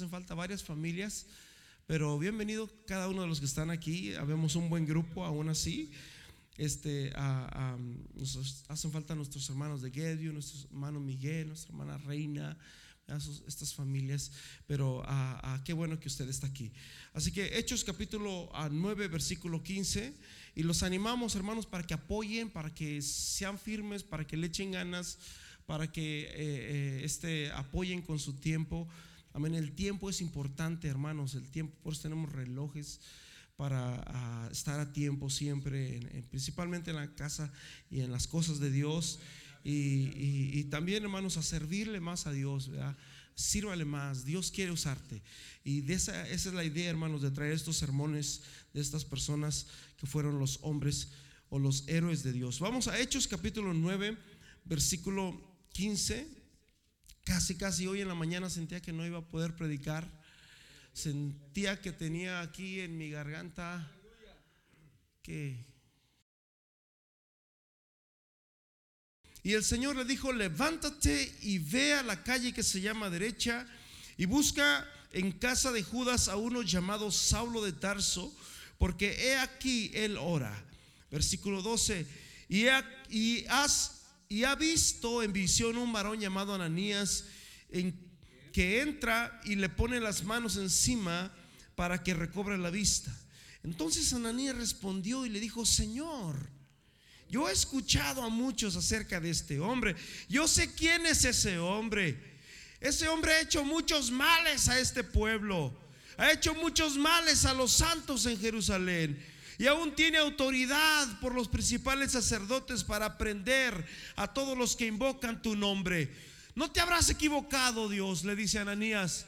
hacen falta varias familias, pero bienvenido cada uno de los que están aquí. Habemos un buen grupo aún así. Este, nos hacen falta nuestros hermanos de Gedio, nuestro hermano Miguel, nuestra hermana Reina, estas familias, pero qué bueno que usted está aquí. Así que Hechos capítulo 9, versículo 15, y los animamos hermanos para que apoyen, para que sean firmes, para que le echen ganas, para que eh, eh, este, apoyen con su tiempo. Amén, el tiempo es importante hermanos, el tiempo, por eso tenemos relojes para estar a tiempo siempre, principalmente en la casa y en las cosas de Dios. Y, también, hermanos, a servirle más a Dios, ¿verdad? Sírvale más, Dios quiere usarte. Y de esa, esa es la idea, hermanos, de traer estos sermones de estas personas que fueron los hombres o los héroes de Dios. Vamos a Hechos capítulo 9, versículo 15. Casi, casi hoy en la mañana sentía que no iba a poder predicar sentía que tenía aquí en mi garganta que... Y el Señor le dijo, levántate y ve a la calle que se llama derecha y busca en casa de Judas a uno llamado Saulo de Tarso, porque he aquí él ora. Versículo 12, y, y, has, y ha visto en visión un varón llamado Ananías, que entra y le pone las manos encima para que recobre la vista. Entonces Ananías respondió y le dijo, Señor, yo he escuchado a muchos acerca de este hombre. Yo sé quién es ese hombre. Ese hombre ha hecho muchos males a este pueblo. Ha hecho muchos males a los santos en Jerusalén. Y aún tiene autoridad por los principales sacerdotes para prender a todos los que invocan tu nombre. No te habrás equivocado, Dios, le dice Ananías.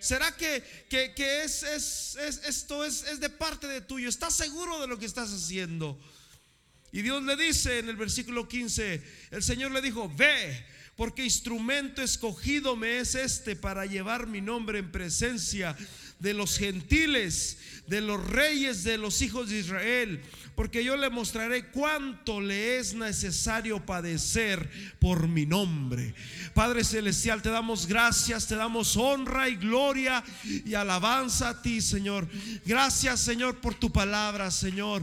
¿Será que, es, esto es, es de parte de tuyo? ¿Estás seguro de lo que estás haciendo? Y Dios le dice en el versículo 15, el Señor le dijo, ve, porque instrumento escogido me es este para llevar mi nombre en presencia de los gentiles, de los reyes de los hijos de Israel porque yo le mostraré cuánto le es necesario padecer por mi nombre. Padre Celestial, te damos gracias, te damos honra y gloria y alabanza a ti, Señor. Gracias, Señor, por tu palabra, Señor.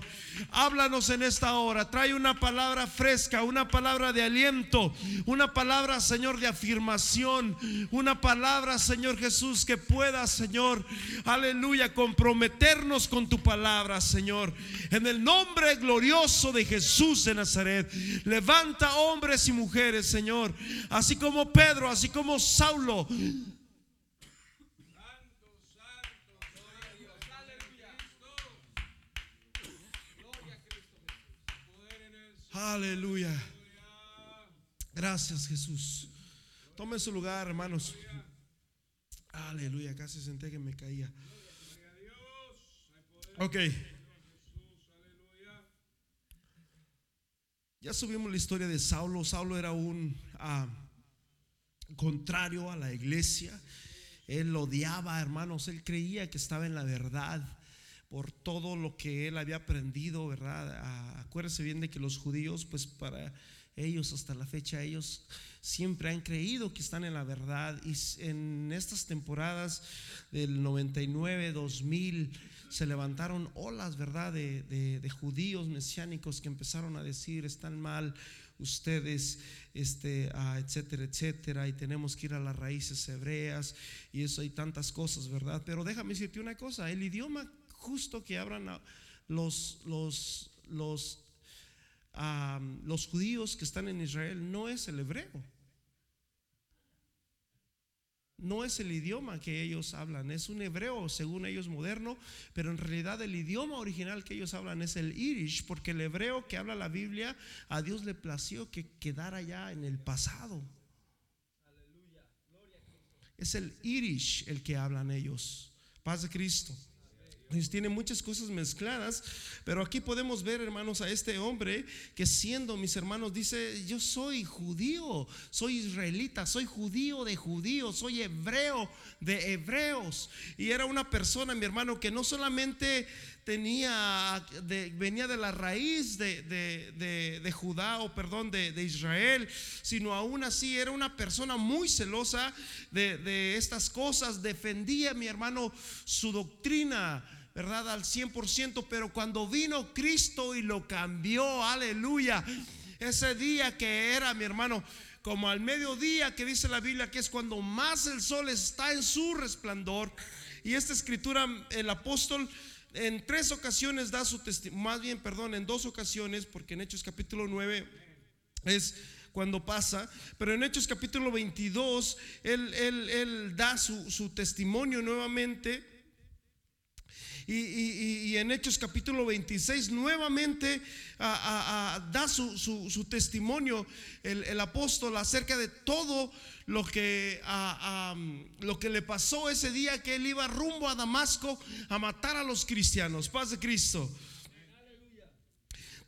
Háblanos en esta hora, trae una palabra fresca, una palabra de aliento, una palabra, Señor, de afirmación, una palabra, Señor Jesús, que pueda, Señor, aleluya, comprometernos con tu palabra, Señor. En el nombre glorioso de Jesús de Nazaret. Levanta hombres y mujeres, Señor, así como Pedro, así como Saulo. Aleluya. Gracias, Jesús. Tome su lugar, hermanos. Aleluya. Casi senté que me caía. Ok. Ya subimos la historia de Saulo. Saulo era un ah, contrario a la iglesia. Él odiaba, hermanos. Él creía que estaba en la verdad por todo lo que él había aprendido, ¿verdad? Acuérdese bien de que los judíos, pues para ellos hasta la fecha, ellos siempre han creído que están en la verdad. Y en estas temporadas del 99, 2000, se levantaron olas, ¿verdad?, de, judíos mesiánicos que empezaron a decir, están mal ustedes, este, ah, etcétera, etcétera, y tenemos que ir a las raíces hebreas, y eso hay tantas cosas, ¿verdad? Pero déjame decirte una cosa, el idioma justo que hablan los, los, los, los judíos que están en Israel no es el hebreo no es el idioma que ellos hablan, es un hebreo según ellos moderno, pero en realidad el idioma original que ellos hablan es el irish, porque el hebreo que habla la Biblia a Dios le plació que quedara ya en el pasado. Es el irish el que hablan ellos. Paz de Cristo. Tiene muchas cosas mezcladas, pero aquí podemos ver, hermanos, a este hombre que siendo mis hermanos dice, yo soy judío, soy israelita, soy judío de judíos, soy hebreo de hebreos. Y era una persona, mi hermano, que no solamente tenía, venía de la raíz de, de, Judá o perdón, de, Israel, sino aún así era una persona muy celosa de, estas cosas, defendía, mi hermano, su doctrina. ¿Verdad? Al 100%, pero cuando vino Cristo y lo cambió, aleluya, ese día que era, mi hermano, como al mediodía que dice la Biblia, que es cuando más el sol está en su resplandor. Y esta escritura, el apóstol en tres ocasiones da su testimonio, más bien, perdón, en dos ocasiones, porque en Hechos capítulo 9 es cuando pasa, pero en Hechos capítulo 22 él, da su, testimonio nuevamente. Y, en Hechos capítulo 26 nuevamente da su, testimonio el, apóstol acerca de todo lo que, lo que le pasó ese día que él iba rumbo a Damasco a matar a los cristianos. Paz de Cristo.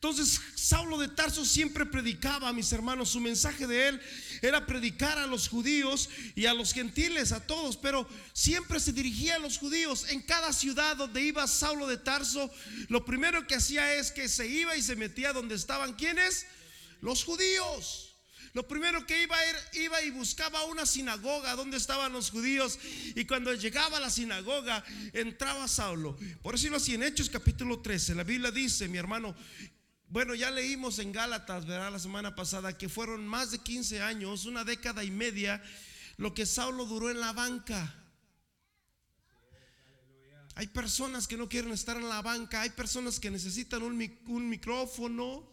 Entonces, Saulo de Tarso siempre predicaba, a mis hermanos, su mensaje de él era predicar a los judíos y a los gentiles, a todos, pero siempre se dirigía a los judíos. En cada ciudad donde iba Saulo de Tarso, lo primero que hacía es que se iba y se metía donde estaban quienes? Los judíos. Lo primero que iba, era, iba y buscaba una sinagoga donde estaban los judíos. Y cuando llegaba a la sinagoga, entraba Saulo. Por decirlo así, en Hechos capítulo 13, la Biblia dice, mi hermano, bueno, ya leímos en Gálatas, ¿verdad? La semana pasada, que fueron más de 15 años, una década y media, lo que Saulo duró en la banca. Hay personas que no quieren estar en la banca, hay personas que necesitan un, micrófono,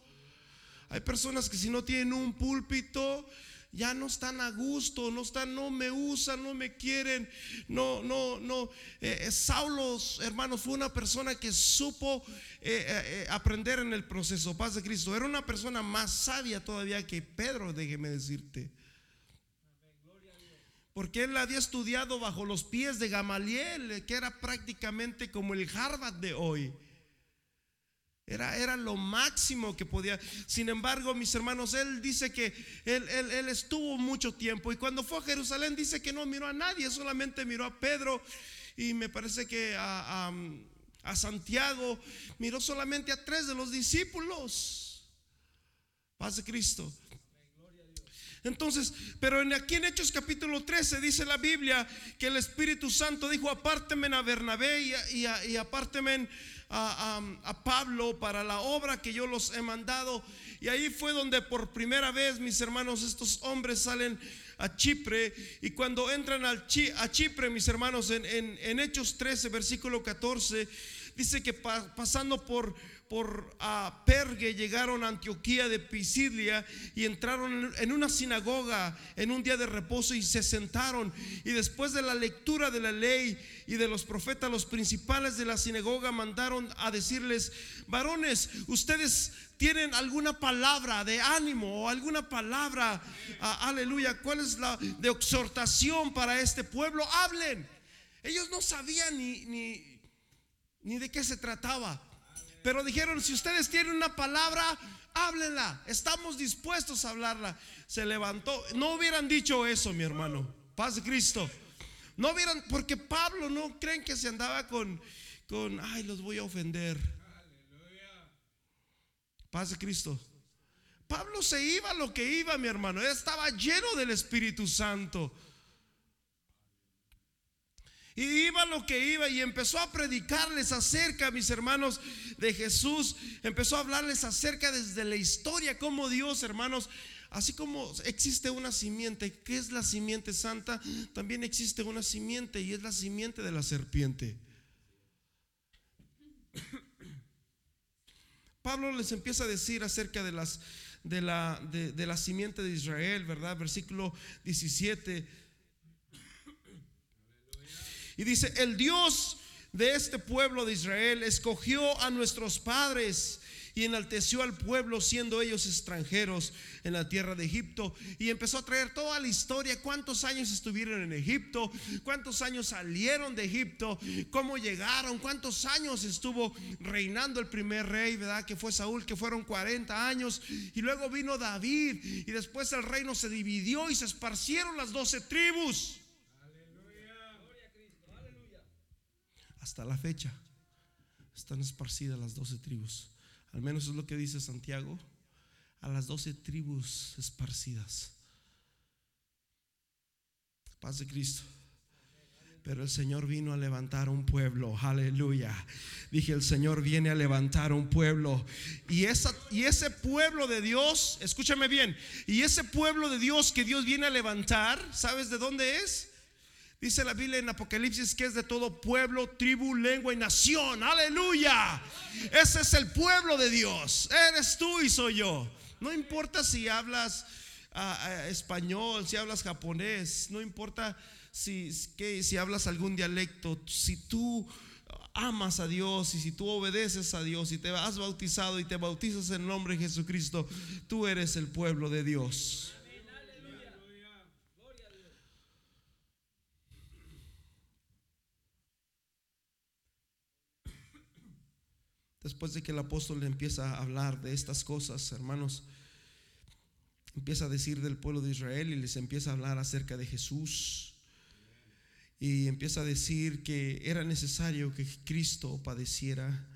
hay personas que si no tienen un púlpito, ya no están a gusto, no están, no me usan, no me quieren, no, no, no. Eh, eh, Saulo, hermanos, fue una persona que supo eh, aprender en el proceso, paz de Cristo. Era una persona más sabia todavía que Pedro, déjeme decirte. Porque él había estudiado bajo los pies de Gamaliel, que era prácticamente como el Harvard de hoy. Era, era, lo máximo que podía. Sin embargo, mis hermanos, él dice que él, él, estuvo mucho tiempo y cuando fue a Jerusalén dice que no miró a nadie, solamente miró a Pedro y me parece que a, a, Santiago, miró solamente a tres de los discípulos. Paz de Cristo. Entonces, pero en, aquí en Hechos capítulo 13 dice la Biblia que el Espíritu Santo dijo, apárteme a Bernabé y, y, y a, Pablo para la obra que yo los he mandado. Y ahí fue donde por primera vez, mis hermanos, estos hombres salen a Chipre. Y cuando entran al a Chipre, mis hermanos, en, en, Hechos 13, versículo 14, dice que pasando por por a Pergue llegaron a Antioquía de Pisidia y entraron en una sinagoga en un día de reposo y se sentaron. Y después de la lectura de la ley y de los profetas, los principales de la sinagoga mandaron a decirles, varones, ustedes tienen alguna palabra de ánimo o alguna palabra, aleluya, cuál es la de exhortación para este pueblo, hablen. Ellos no sabían ni, ni, ni de qué se trataba. Pero dijeron, si ustedes tienen una palabra, háblenla. Estamos dispuestos a hablarla. Se levantó. No hubieran dicho eso, mi hermano. Paz de Cristo. No hubieran, porque Pablo no creen que se andaba con, con, ay, los voy a ofender. Paz de Cristo. Pablo se iba lo que iba, mi hermano. Él estaba lleno del Espíritu Santo. Y iba lo que iba y empezó a predicarles acerca, mis hermanos, de Jesús. Empezó a hablarles acerca desde la historia, como Dios, hermanos, así como existe una simiente, que es la simiente santa, también existe una simiente y es la simiente de la serpiente. Pablo les empieza a decir acerca de las de la, de, de la simiente de Israel, ¿verdad? Versículo 17 y dice, el Dios de este pueblo de Israel escogió a nuestros padres y enalteció al pueblo siendo ellos extranjeros en la tierra de Egipto y empezó a traer toda la historia, cuántos años estuvieron en Egipto, cuántos años salieron de Egipto, cómo llegaron, cuántos años estuvo reinando el primer rey, ¿verdad? Que fue Saúl, que fueron 40 años y luego vino David y después el reino se dividió y se esparcieron las doce tribus. Hasta la fecha están esparcidas las doce tribus. Al menos es lo que dice Santiago. A las doce tribus esparcidas. Paz de Cristo. Pero el Señor vino a levantar un pueblo, aleluya. Dije, el Señor viene a levantar un pueblo. Y, esa, y ese pueblo de Dios, escúchame bien, y ese pueblo de Dios que Dios viene a levantar, ¿sabes de dónde es? Dice la Biblia en Apocalipsis que es de todo pueblo, tribu, lengua y nación. Aleluya. Ese es el pueblo de Dios. Eres tú y soy yo. No importa si hablas ah, ah, español, si hablas japonés, no importa si, que, si hablas algún dialecto, si tú amas a Dios y si tú obedeces a Dios y te has bautizado y te bautizas en el nombre de Jesucristo, tú eres el pueblo de Dios. Después de que el apóstol le empieza a hablar de estas cosas, hermanos, empieza a decir del pueblo de Israel y les empieza a hablar acerca de Jesús. Y empieza a decir que era necesario que Cristo padeciera.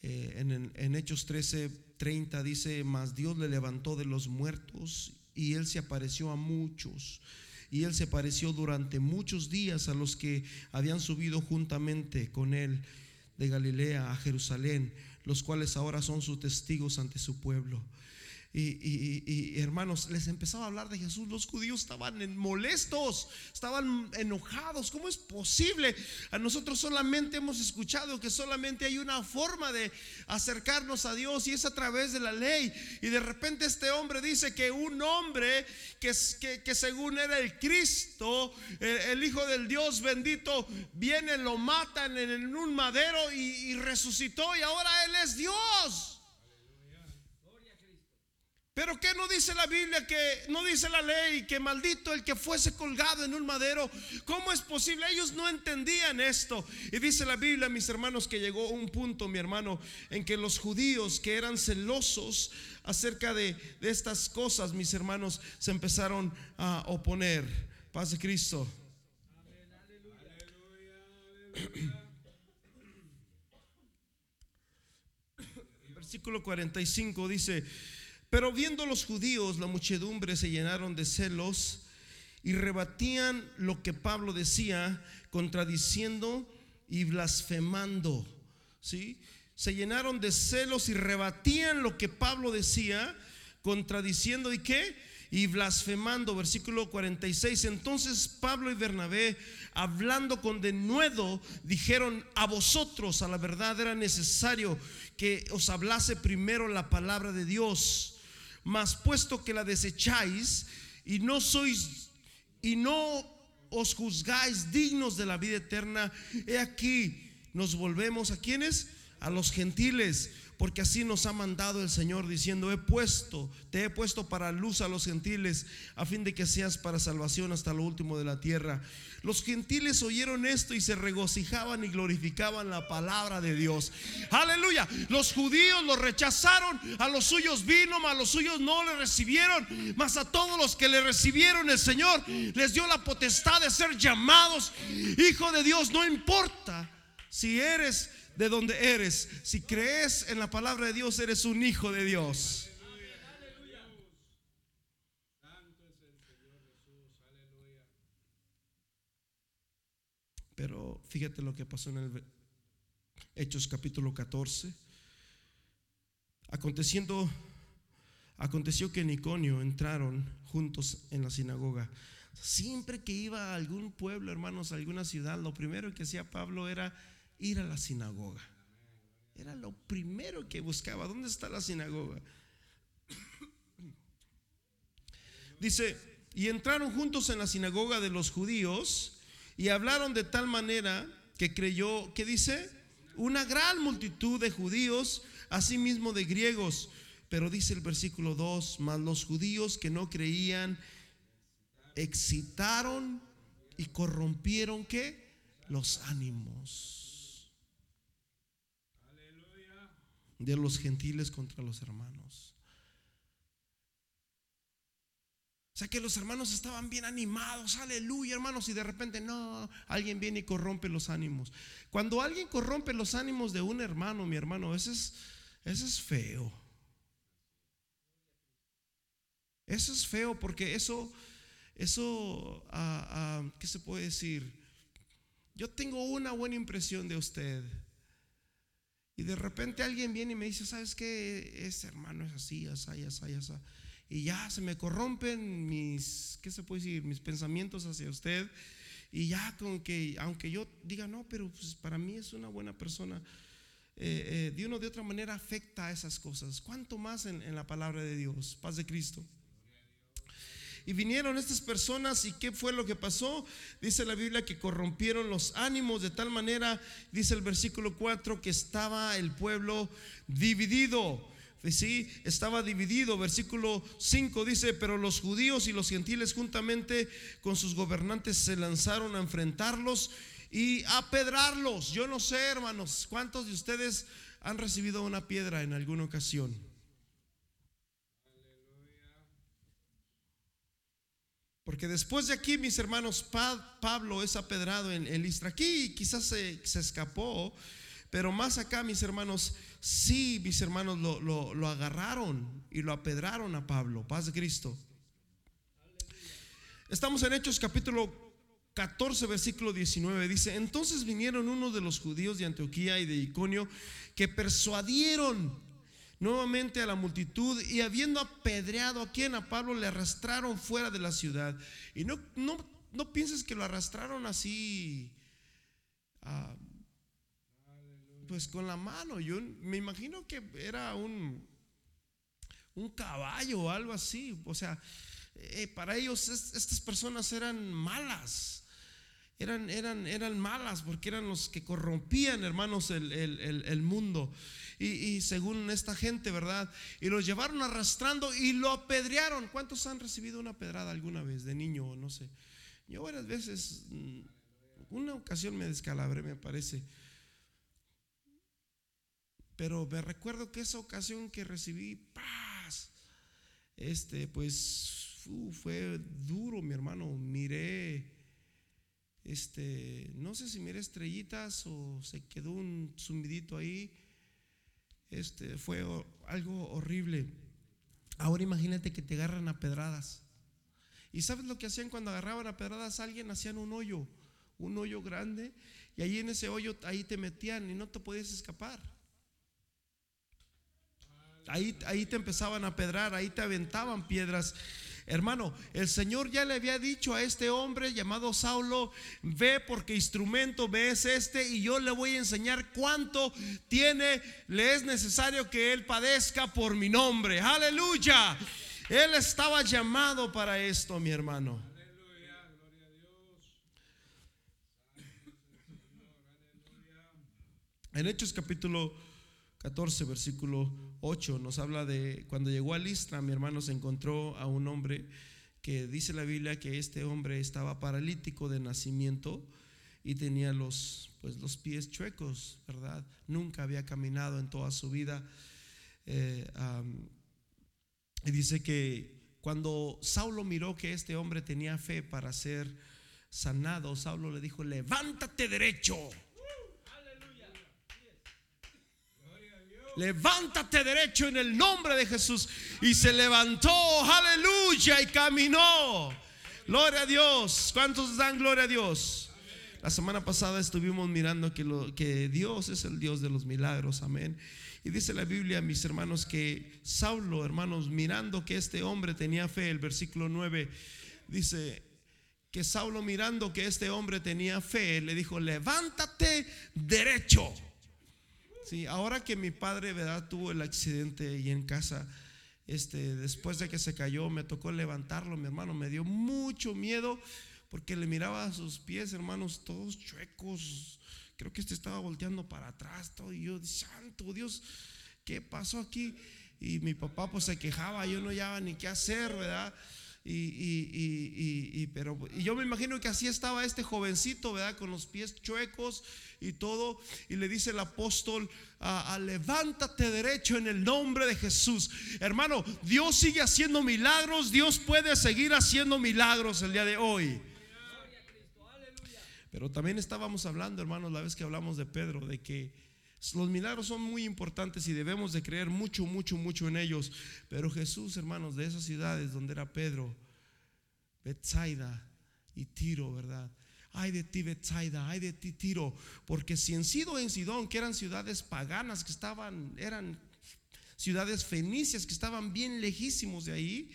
Eh, en, en, Hechos 13, 30 dice, mas Dios le levantó de los muertos y él se apareció a muchos. Y él se apareció durante muchos días a los que habían subido juntamente con él de Galilea a Jerusalén, los cuales ahora son sus testigos ante su pueblo. Y, hermanos, les empezaba a hablar de Jesús. Los judíos estaban molestos, estaban enojados. ¿Cómo es posible? A nosotros solamente hemos escuchado que solamente hay una forma de acercarnos a Dios y es a través de la ley. Y de repente este hombre dice que un hombre que, que, según era el Cristo, el, Hijo del Dios bendito, viene, lo matan en, un madero y resucitó y ahora Él es Dios. Pero ¿qué no dice la Biblia? Que no dice la ley que maldito el que fuese colgado en un madero. ¿Cómo es posible? Ellos no entendían esto. Y dice la Biblia, mis hermanos, que llegó un punto, mi hermano, en que los judíos que eran celosos acerca de, estas cosas, mis hermanos, se empezaron a oponer. Paz de Cristo. Versículo 45 dice pero viendo los judíos, la muchedumbre se llenaron de celos y rebatían lo que Pablo decía, contradiciendo y blasfemando. ¿Sí? Se llenaron de celos y rebatían lo que Pablo decía, contradiciendo y qué? Y blasfemando, versículo 46. Entonces Pablo y Bernabé, hablando con denuedo, dijeron, a vosotros a la verdad era necesario que os hablase primero la palabra de Dios mas puesto que la desecháis y no sois y no os juzgáis dignos de la vida eterna, he aquí nos volvemos a quienes? A los gentiles porque así nos ha mandado el Señor diciendo, he puesto, te he puesto para luz a los gentiles, a fin de que seas para salvación hasta lo último de la tierra. Los gentiles oyeron esto y se regocijaban y glorificaban la palabra de Dios. Aleluya. Los judíos lo rechazaron, a los suyos vino, mas a los suyos no le recibieron, mas a todos los que le recibieron el Señor les dio la potestad de ser llamados hijo de Dios. No importa si eres de donde eres. Si crees en la palabra de Dios, eres un hijo de Dios. Pero fíjate lo que pasó en el Hechos capítulo 14. Aconteciendo, aconteció que en Iconio entraron juntos en la sinagoga. Siempre que iba a algún pueblo, hermanos, a alguna ciudad, lo primero que hacía Pablo era ir a la sinagoga. Era lo primero que buscaba. ¿Dónde está la sinagoga? Dice, y entraron juntos en la sinagoga de los judíos y hablaron de tal manera que creyó, ¿qué dice? Una gran multitud de judíos asimismo de griegos. Pero dice el versículo 2, mas los judíos que no creían excitaron y corrompieron qué? Los ánimos de los gentiles contra los hermanos. O sea que los hermanos estaban bien animados, aleluya hermanos, y de repente no, alguien viene y corrompe los ánimos. Cuando alguien corrompe los ánimos de un hermano, mi hermano, ese es, es feo. Eso es feo porque eso, eso, ah, ah, ¿qué se puede decir? Yo tengo una buena impresión de usted. Y de repente alguien viene y me dice, ¿sabes qué? Ese hermano es así, así, así, así. Y ya se me corrompen mis, ¿qué se puede decir? Mis pensamientos hacia usted. Y ya con que, aunque yo diga, no, pero pues para mí es una buena persona, eh, eh, de una de otra manera afecta a esas cosas. ¿Cuánto más en la palabra de Dios? Paz de Cristo. Y vinieron estas personas y ¿qué fue lo que pasó? Dice la Biblia que corrompieron los ánimos de tal manera, dice el versículo 4, que estaba el pueblo dividido. Sí, estaba dividido. Versículo 5 dice, pero los judíos y los gentiles juntamente con sus gobernantes se lanzaron a enfrentarlos y a pedrarlos. Yo no sé, hermanos, ¿cuántos de ustedes han recibido una piedra en alguna ocasión? Porque después de aquí, mis hermanos, Pablo es apedrado en, el Listra. Aquí quizás se, escapó, pero más acá, mis hermanos, sí, mis hermanos lo, lo, agarraron y lo apedraron a Pablo. Paz de Cristo. Estamos en Hechos capítulo 14, versículo 19. Dice, entonces vinieron unos de los judíos de Antioquía y de Iconio que persuadieron nuevamente a la multitud y habiendo apedreado a quien a Pablo le arrastraron fuera de la ciudad. Y no, no, no pienses que lo arrastraron así, ah, pues con la mano. Yo me imagino que era un, un caballo o algo así. O sea, eh, para ellos estas personas eran malas. Eran, eran, eran malas porque eran los que corrompían, hermanos, el, el, el mundo y, según esta gente, ¿verdad? Y los llevaron arrastrando y lo apedrearon. ¿Cuántos han recibido una pedrada alguna vez de niño? No sé. Yo varias veces, mm, una ocasión me descalabré, me parece. Pero me recuerdo que esa ocasión que recibí paz, este, pues fue duro, mi hermano. Miré, este, no sé si miré estrellitas o se quedó un zumbidito ahí este, fue algo horrible. Ahora imagínate que te agarran a pedradas. ¿Y sabes lo que hacían cuando agarraban a pedradas a alguien? Hacían un hoyo, un hoyo grande, y ahí en ese hoyo, ahí te metían y no te podías escapar. Ahí, ahí te empezaban a pedrar, ahí te aventaban piedras. Hermano, el Señor ya le había dicho a este hombre llamado Saulo, ve porque instrumento ve es este y yo le voy a enseñar cuánto tiene, le es necesario que él padezca por mi nombre. Aleluya. Él estaba llamado para esto, mi hermano. En Hechos capítulo 14, versículo 8 nos habla de cuando llegó a Listra, mi hermano se encontró a un hombre que dice la Biblia que este hombre estaba paralítico de nacimiento y tenía los, pues, los pies chuecos, ¿verdad? Nunca había caminado en toda su vida. Eh, y dice que cuando Saulo miró que este hombre tenía fe para ser sanado, Saulo le dijo, levántate derecho. Levántate derecho en el nombre de Jesús. Y se levantó, aleluya, y caminó. Gloria a Dios. ¿Cuántos dan gloria a Dios? La semana pasada estuvimos mirando que, lo, que Dios es el Dios de los milagros, amén. Y dice la Biblia, mis hermanos, que Saulo, hermanos, mirando que este hombre tenía fe, el versículo 9 dice que Saulo mirando que este hombre tenía fe, le dijo, levántate derecho. Ahora que mi padre, ¿verdad? Tuvo el accidente y en casa, este, después de que se cayó, me tocó levantarlo, mi hermano, me dio mucho miedo porque le miraba a sus pies, hermanos, todos chuecos. Creo que este estaba volteando para atrás, todo. Y yo, santo Dios, ¿qué pasó aquí? Y mi papá pues se quejaba, yo no hallaba ni qué hacer, ¿verdad? Y, y, y, pero y yo me imagino que así estaba este jovencito, ¿verdad? Con los pies chuecos y todo. Y le dice el apóstol, a, levántate derecho en el nombre de Jesús. Hermano, Dios sigue haciendo milagros, Dios puede seguir haciendo milagros el día de hoy. Pero también estábamos hablando, hermanos, la vez que hablamos de Pedro, de que los milagros son muy importantes y debemos de creer mucho, mucho, mucho en ellos. Pero Jesús, hermanos, de esas ciudades donde era Pedro, Bethsaida y Tiro, ¿verdad? Ay de ti, Bethsaida, ay de ti, Tiro. Porque si en Sidón, en Sidón, que eran ciudades paganas, que estaban, eran ciudades fenicias, que estaban bien lejísimos de ahí,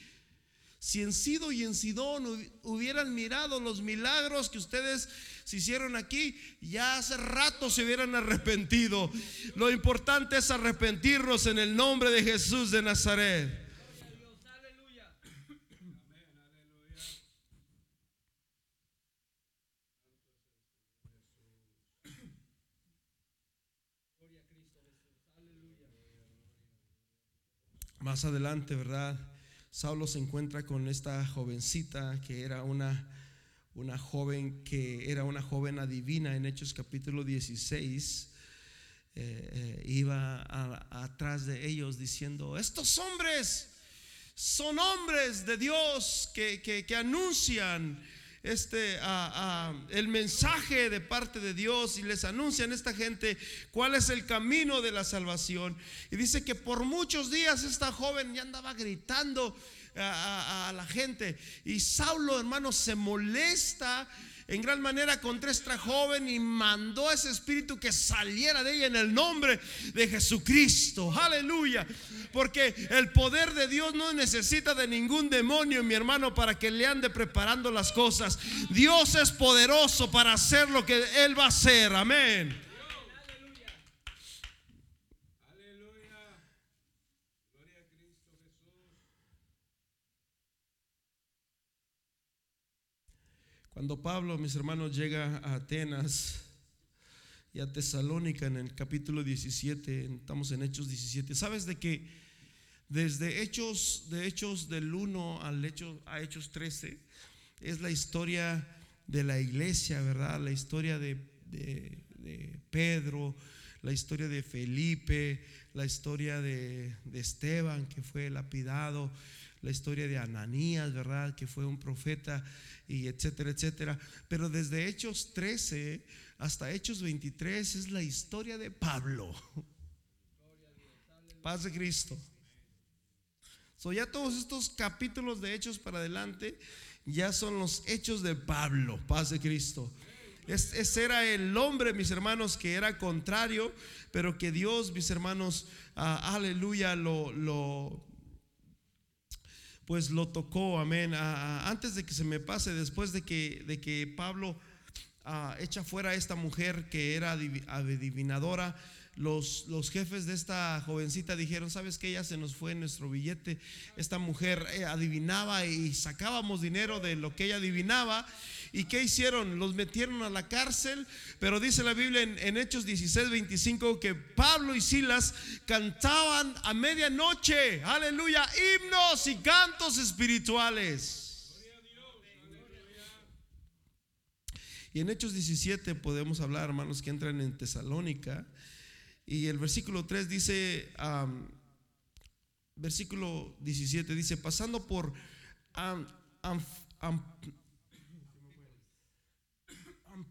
si en Sido y en Sidón hubieran mirado los milagros que ustedes se hicieron aquí, ya hace rato se hubieran arrepentido. Lo importante es arrepentirnos en el nombre de Jesús de Nazaret. Más adelante, ¿verdad? Saulo se encuentra con esta jovencita que era una, una joven que era una joven adivina en Hechos capítulo 16. Eh, eh, iba atrás de ellos diciendo, estos hombres son hombres de Dios que, que, anuncian este, el mensaje de parte de Dios y les anuncian a esta gente cuál es el camino de la salvación. Y dice que por muchos días esta joven ya andaba gritando a, la gente. Y Saulo, hermano, se molesta en gran manera contra esta joven y mandó a ese espíritu que saliera de ella en el nombre de Jesucristo. Aleluya. Porque el poder de Dios no necesita de ningún demonio, mi hermano, para que le ande preparando las cosas. Dios es poderoso para hacer lo que Él va a hacer. Amén. Cuando Pablo, mis hermanos, llega a Atenas y a Tesalónica en el capítulo 17, estamos en Hechos 17, ¿sabes de que desde Hechos, de Hechos del 1 al hecho, a Hechos 13, es la historia de la iglesia, ¿verdad? La historia de, Pedro, la historia de Felipe, la historia de Esteban, que fue lapidado, la historia de Ananías, ¿verdad? Que fue un profeta y etcétera, etcétera. Pero desde Hechos 13 hasta Hechos 23 es la historia de Pablo. Paz de Cristo. So ya todos estos capítulos de Hechos para adelante ya son los hechos de Pablo, paz de Cristo. Ese era el hombre, mis hermanos, que era contrario, pero que Dios, mis hermanos, ah, aleluya, lo, lo, pues lo tocó, amén. antes de que se me pase, después de que, de que Pablo ah, echa fuera a esta mujer que era adivinadora, los, los, jefes de esta jovencita dijeron, ¿sabes que Ya se nos fue nuestro billete. Esta mujer eh, adivinaba y sacábamos dinero de lo que ella adivinaba ¿Y qué hicieron? Los metieron a la cárcel, pero dice la Biblia en, Hechos 16, 25 que Pablo y Silas cantaban a medianoche, aleluya, himnos y cantos espirituales. Y en Hechos 17 podemos hablar, hermanos, que entran en Tesalónica. Y el versículo 3 dice, versículo 17 dice, pasando por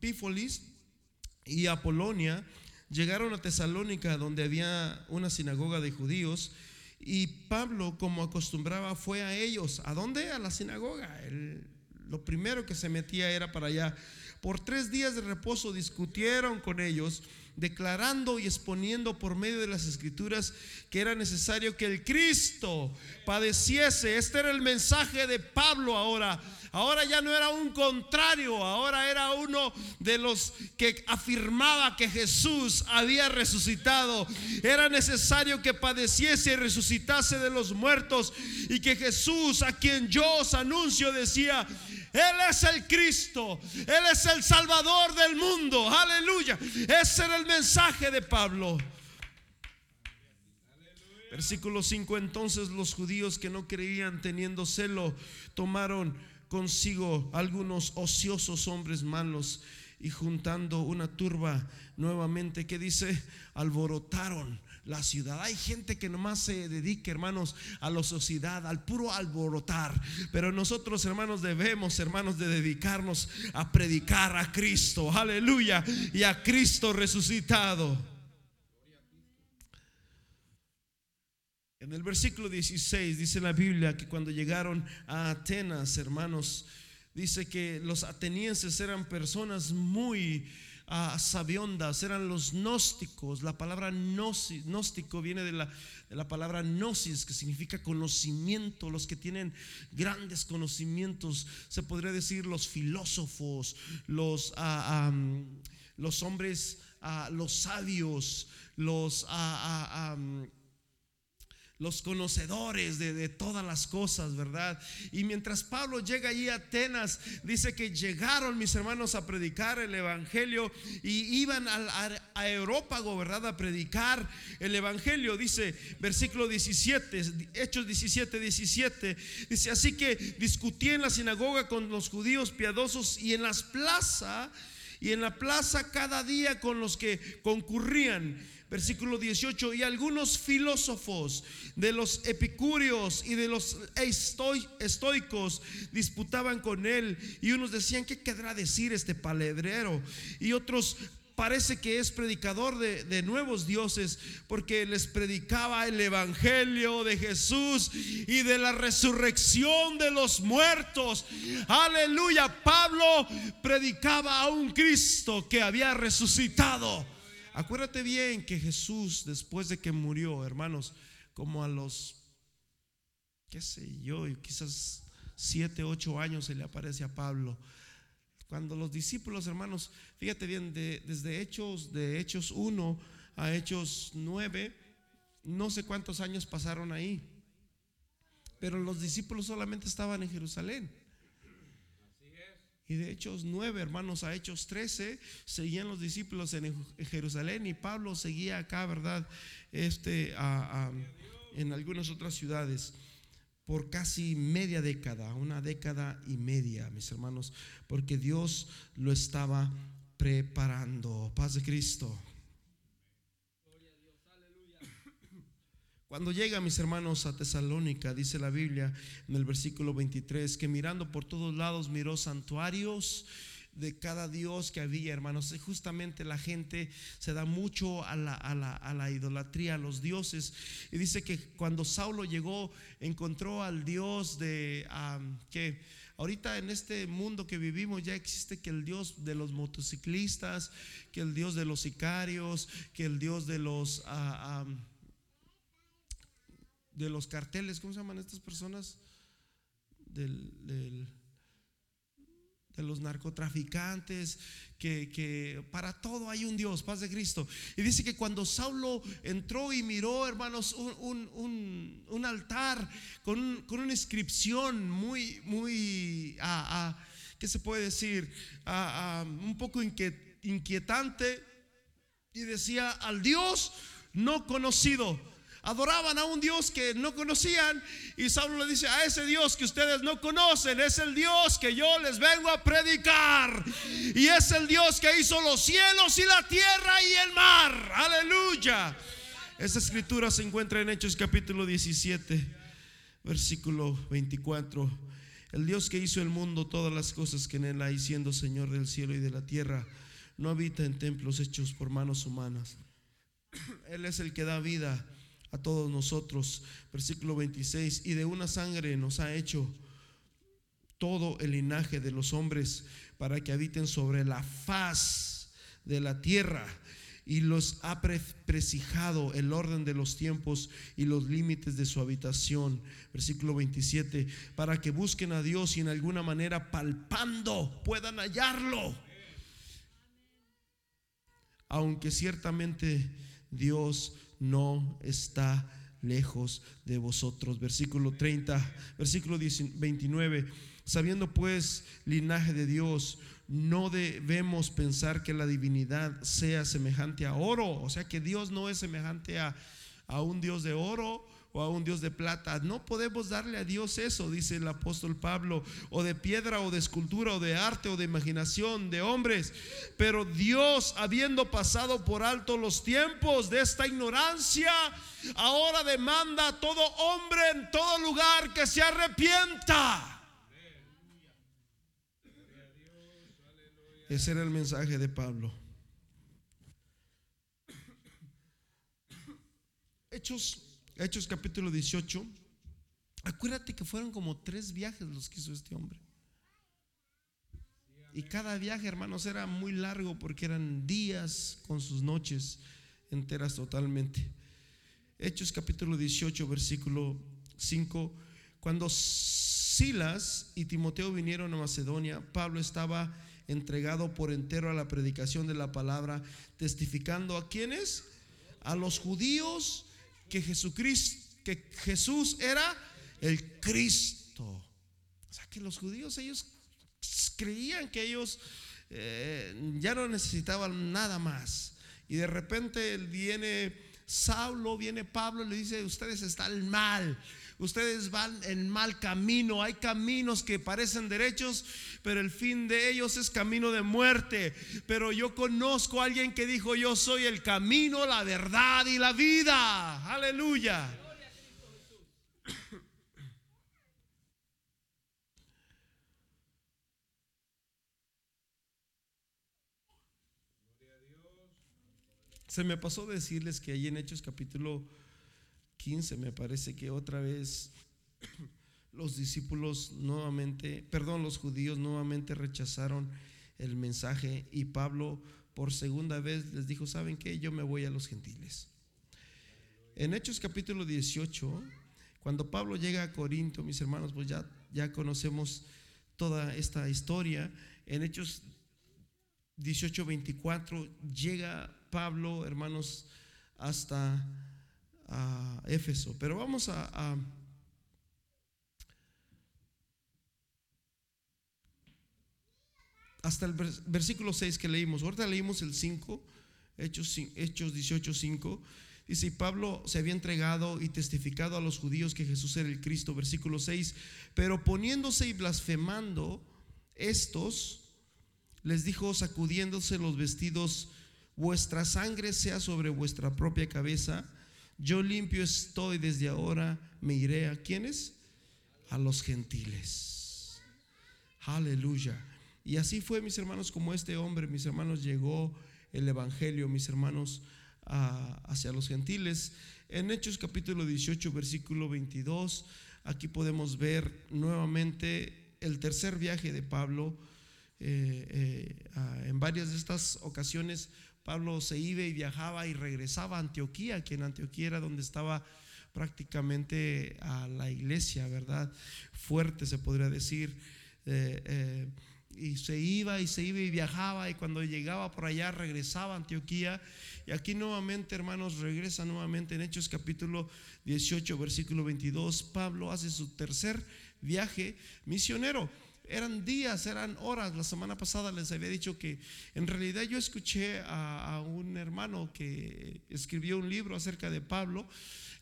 Pífolis y Apolonia llegaron a Tesalónica, donde había una sinagoga de judíos. Y Pablo, como acostumbraba, fue a ellos. ¿A dónde? A la sinagoga. lo primero que se metía era para allá. Por tres días de reposo discutieron con ellos, declarando y exponiendo por medio de las escrituras que era necesario que el Cristo padeciese. Este era el mensaje de Pablo ahora Ahora ya no era un contrario, ahora era uno de los que afirmaba que Jesús había resucitado. Era necesario que padeciese y resucitase de los muertos y que Jesús, a quien yo os anuncio, decía, él es el Cristo, Él es el Salvador del mundo. Aleluya. Ese era el mensaje de Pablo. Versículo 5, entonces los judíos que no creían teniendo celo tomaron consigo algunos ociosos hombres malos y juntando una turba nuevamente que dice, alborotaron la ciudad. Hay gente que nomás se dedica, hermanos, a la sociedad, al puro alborotar. Pero nosotros, hermanos, debemos, hermanos, de dedicarnos a predicar a Cristo. Aleluya. Y a Cristo resucitado. En el versículo 16 dice la Biblia que cuando llegaron a Atenas, hermanos, dice que los atenienses eran personas muy uh, sabiondas, eran los gnósticos. La palabra gnóstico viene de la, de la, palabra gnosis, que significa conocimiento, los que tienen grandes conocimientos, se podría decir los filósofos, los, um, los hombres, uh, los sabios, los... Um, los conocedores de, todas las cosas, ¿verdad? Y mientras Pablo llega allí a Atenas, dice que llegaron mis hermanos a predicar el Evangelio y iban al aerópago, ¿verdad? A predicar el Evangelio, dice versículo 17, Hechos 17, 17, dice, así que discutí en la sinagoga con los judíos piadosos y en las plazas, y en la plaza cada día con los que concurrían versículo 18, y algunos filósofos de los epicúreos y de los estoicos disputaban con él, y unos decían, ¿qué querrá decir este paledrero? Y otros parece que es predicador de, de, nuevos dioses porque les predicaba el evangelio de Jesús y de la resurrección de los muertos. Aleluya, Pablo predicaba a un Cristo que había resucitado. Acuérdate bien que Jesús, después de que murió, hermanos, como a los, qué sé yo, quizás siete, ocho años se le aparece a Pablo. Cuando los discípulos, hermanos, fíjate bien, desde Hechos, de Hechos 1 a Hechos 9, no sé cuántos años pasaron ahí. Pero los discípulos solamente estaban en Jerusalén. Y de Hechos 9, hermanos, a Hechos 13, seguían los discípulos en Jerusalén y Pablo seguía acá, ¿verdad? Este, en algunas otras ciudades por casi media década, una década y media, mis hermanos, porque Dios lo estaba preparando. Paz de Cristo. Cuando llega, mis hermanos, a Tesalónica, dice la Biblia en el versículo 23, que mirando por todos lados miró santuarios de cada dios que había, hermanos. Justamente la gente se da mucho a la, a, la, a la, idolatría, a los dioses. Y dice que cuando Saulo llegó, encontró al dios de, que ahorita en este mundo que vivimos ya existe que el dios de los motociclistas, que el dios de los sicarios, que el dios de los... Uh, de los carteles, ¿cómo se llaman estas personas? Del, de los narcotraficantes, que, para todo hay un Dios, paz de Cristo. Y dice que cuando Saulo entró y miró, hermanos, un, altar con, una inscripción muy, muy, ¿qué se puede decir? Un poco inquietante. Y decía, al Dios no conocido adoraban a un Dios que no conocían. Y Saulo le dice, a ese Dios que ustedes no conocen, es el Dios que yo les vengo a predicar. Y es el Dios que hizo los cielos y la tierra y el mar. Aleluya. Esa escritura se encuentra en Hechos capítulo 17, versículo 24. El Dios que hizo el mundo, todas las cosas que en él hay, siendo Señor del cielo y de la tierra, no habita en templos hechos por manos humanas. Él es el que da vida a todos nosotros. Versículo 26, y de una sangre nos ha hecho todo el linaje de los hombres para que habiten sobre la faz de la tierra y los ha precijado el orden de los tiempos y los límites de su habitación. Versículo 27, para que busquen a Dios y en alguna manera palpando puedan hallarlo. Aunque ciertamente Dios no está lejos de vosotros. Versículo 30, versículo 29. Sabiendo pues linaje de Dios, no debemos pensar que la divinidad sea semejante a oro, o sea que Dios no es semejante a, a un Dios de oro o a un Dios de plata. No podemos darle a Dios eso, dice el apóstol Pablo, o de piedra o de escultura o de arte o de imaginación de hombres. Pero Dios, habiendo pasado por alto los tiempos de esta ignorancia, ahora demanda a todo hombre en todo lugar que se arrepienta. Ese era el mensaje de Pablo. Hechos, Hechos capítulo 18. Acuérdate que fueron como tres viajes los que hizo este hombre. Y cada viaje, hermanos, era muy largo porque eran días con sus noches enteras totalmente. Hechos capítulo 18, versículo 5. Cuando Silas y Timoteo vinieron a Macedonia, Pablo estaba entregado por entero a la predicación de la palabra, testificando a quienes, a los judíos que Jesucristo, que Jesús era el Cristo. O sea que los judíos ellos creían que ellos eh, ya no necesitaban nada más. Y de repente viene Saulo, viene Pablo y le dice, ustedes están mal, ustedes van en mal camino, hay caminos que parecen derechos, pero el fin de ellos es camino de muerte. Pero yo conozco a alguien que dijo, yo soy el camino, la verdad y la vida. Aleluya. Se me pasó decirles que ahí en Hechos capítulo 15 me parece que otra vez los discípulos nuevamente, perdón, los judíos nuevamente rechazaron el mensaje y Pablo por segunda vez les dijo, ¿saben qué? Yo me voy a los gentiles. En Hechos capítulo 18, cuando Pablo llega a Corinto, mis hermanos, pues ya, ya conocemos toda esta historia. En Hechos 18, 24 llega Pablo, hermanos, hasta a Éfeso. Pero vamos a, hasta el versículo 6 que leímos. Ahorita leímos el 5, Hechos, Hechos 18, 5. Dice, y Pablo se había entregado y testificado a los judíos que Jesús era el Cristo, versículo 6, pero poniéndose y blasfemando estos, les dijo, sacudiéndose los vestidos, vuestra sangre sea sobre vuestra propia cabeza, yo limpio estoy desde ahora, me iré a quienes? A los gentiles. Aleluya. Y así fue, mis hermanos, como este hombre, mis hermanos, llegó el Evangelio, mis hermanos, hacia los gentiles. En Hechos capítulo 18, versículo 22, aquí podemos ver nuevamente el tercer viaje de Pablo. Eh, eh, en varias de estas ocasiones Pablo se iba y viajaba y regresaba a Antioquía, que en Antioquía era donde estaba prácticamente a la iglesia, ¿verdad? Fuerte se podría decir. Eh, eh, y se iba y se iba y viajaba y cuando llegaba por allá regresaba a Antioquía. Y aquí nuevamente, hermanos, regresa nuevamente en Hechos capítulo 18, versículo 22. Pablo hace su tercer viaje misionero eran días, eran horas. La semana pasada les había dicho que en realidad yo escuché a, un hermano que escribió un libro acerca de Pablo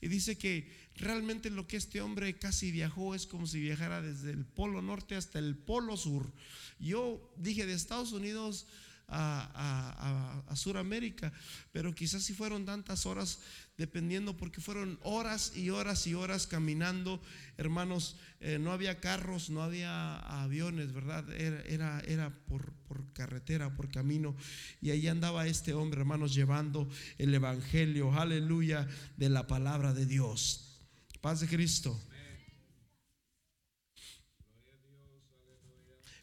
y dice que realmente lo que este hombre casi viajó es como si viajara desde el polo norte hasta el polo sur. Yo dije de Estados Unidos a, a, a Sudamérica, pero quizás si fueron tantas horas dependiendo porque fueron horas y horas y horas caminando, hermanos, eh, no había carros, no había aviones, ¿verdad? Era, era, por, por, carretera, por camino. Y ahí andaba este hombre, hermanos, llevando el Evangelio, aleluya, de la palabra de Dios. Paz de Cristo.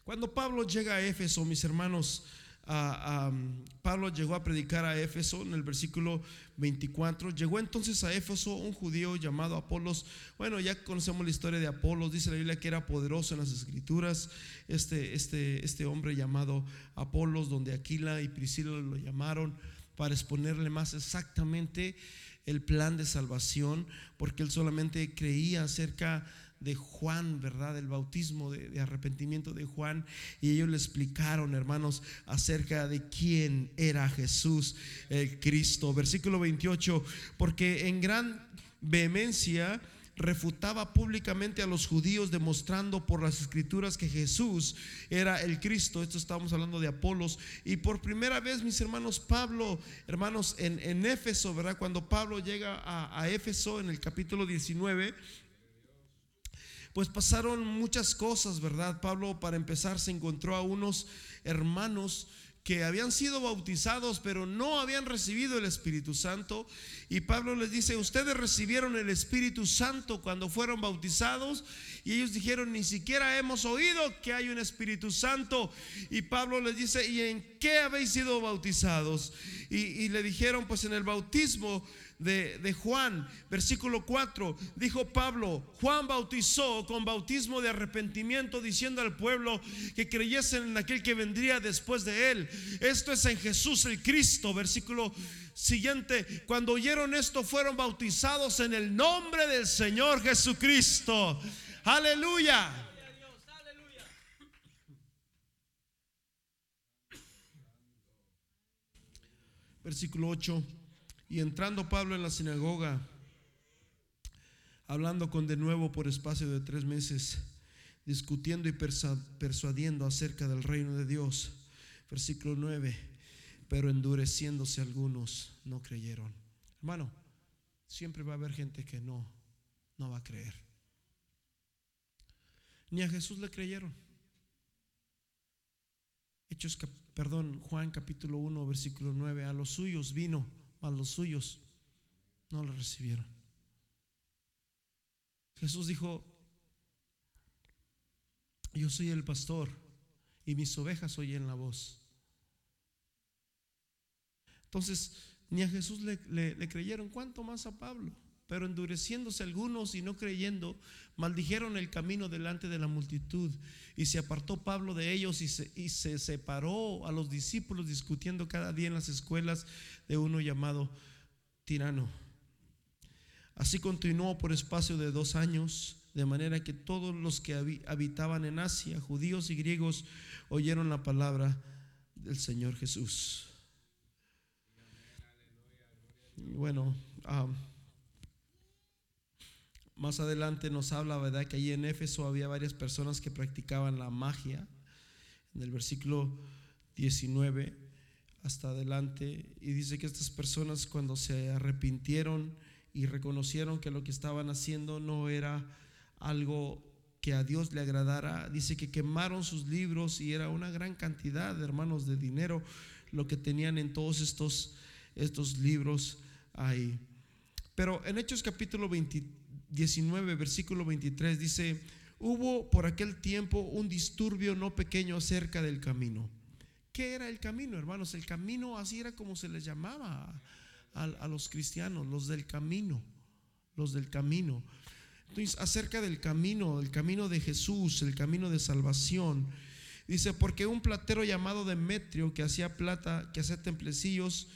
Cuando Pablo llega a Éfeso, mis hermanos, Pablo llegó a predicar a Éfeso en el versículo 24. Llegó entonces a Éfeso un judío llamado Apolos. Bueno, ya conocemos la historia de Apolos. Dice la Biblia que era poderoso en las escrituras. Este, este, este hombre llamado Apolos, donde Aquila y Priscila lo llamaron para exponerle más exactamente el plan de salvación, porque él solamente creía acerca de Juan, ¿verdad? El bautismo de, de, arrepentimiento de Juan. Y ellos le explicaron, hermanos, acerca de quién era Jesús, el Cristo. Versículo 28, porque en gran vehemencia refutaba públicamente a los judíos demostrando por las escrituras que Jesús era el Cristo. Esto estamos hablando de Apolos. Y por primera vez, mis hermanos, Pablo, hermanos, en, en Éfeso, ¿verdad? Cuando Pablo llega a, a Éfeso en el capítulo 19, pues pasaron muchas cosas, ¿verdad? Pablo, para empezar, se encontró a unos hermanos que habían sido bautizados pero no habían recibido el Espíritu Santo. Y Pablo les dice, ustedes recibieron el Espíritu Santo cuando fueron bautizados. Y ellos dijeron, ni siquiera hemos oído que hay un Espíritu Santo. Y Pablo les dice, ¿y en qué habéis sido bautizados? Y, y le dijeron, pues en el bautismo de, Juan, versículo 4, dijo Pablo, Juan bautizó con bautismo de arrepentimiento diciendo al pueblo que creyesen en aquel que vendría después de él. Esto es en Jesús el Cristo, versículo siguiente, cuando oyeron esto fueron bautizados en el nombre del Señor Jesucristo. Aleluya. Versículo 8. Y entrando Pablo en la sinagoga, hablando con de nuevo por espacio de tres meses, discutiendo y persuadiendo acerca del reino de Dios. Versículo 9, pero endureciéndose algunos no creyeron. Hermano, siempre va a haber gente que no, no va a creer. Ni a Jesús le creyeron. Hechos, perdón, Juan capítulo 1, versículo 9, a los suyos vino a los suyos no lo recibieron. Jesús dijo, yo soy el pastor y mis ovejas oyen la voz. Entonces, ni a Jesús le, le, creyeron, ¿cuánto más a Pablo? Pero endureciéndose algunos y no creyendo, maldijeron el camino delante de la multitud. Y se apartó Pablo de ellos y se, y se separó a los discípulos discutiendo cada día en las escuelas de uno llamado tirano. Así continuó por espacio de dos años, de manera que todos los que habitaban en Asia, judíos y griegos, oyeron la palabra del Señor Jesús. Bueno, más adelante nos habla, ¿verdad? Que allí en Éfeso había varias personas que practicaban la magia. En el versículo 19 hasta adelante y dice que estas personas cuando se arrepintieron y reconocieron que lo que estaban haciendo no era algo que a Dios le agradara, dice que quemaron sus libros y era una gran cantidad de hermanos de dinero lo que tenían en todos estos, estos libros ahí. Pero en Hechos capítulo 19, versículo 23 dice, hubo por aquel tiempo un disturbio no pequeño acerca del camino ¿Qué era el camino, hermanos? El camino así era como se les llamaba a, los cristianos, los del camino, los del camino. Entonces, acerca del camino, el camino de Jesús, el camino de salvación. Dice, porque un platero llamado Demetrio, que hacía plata, que hacía templecillos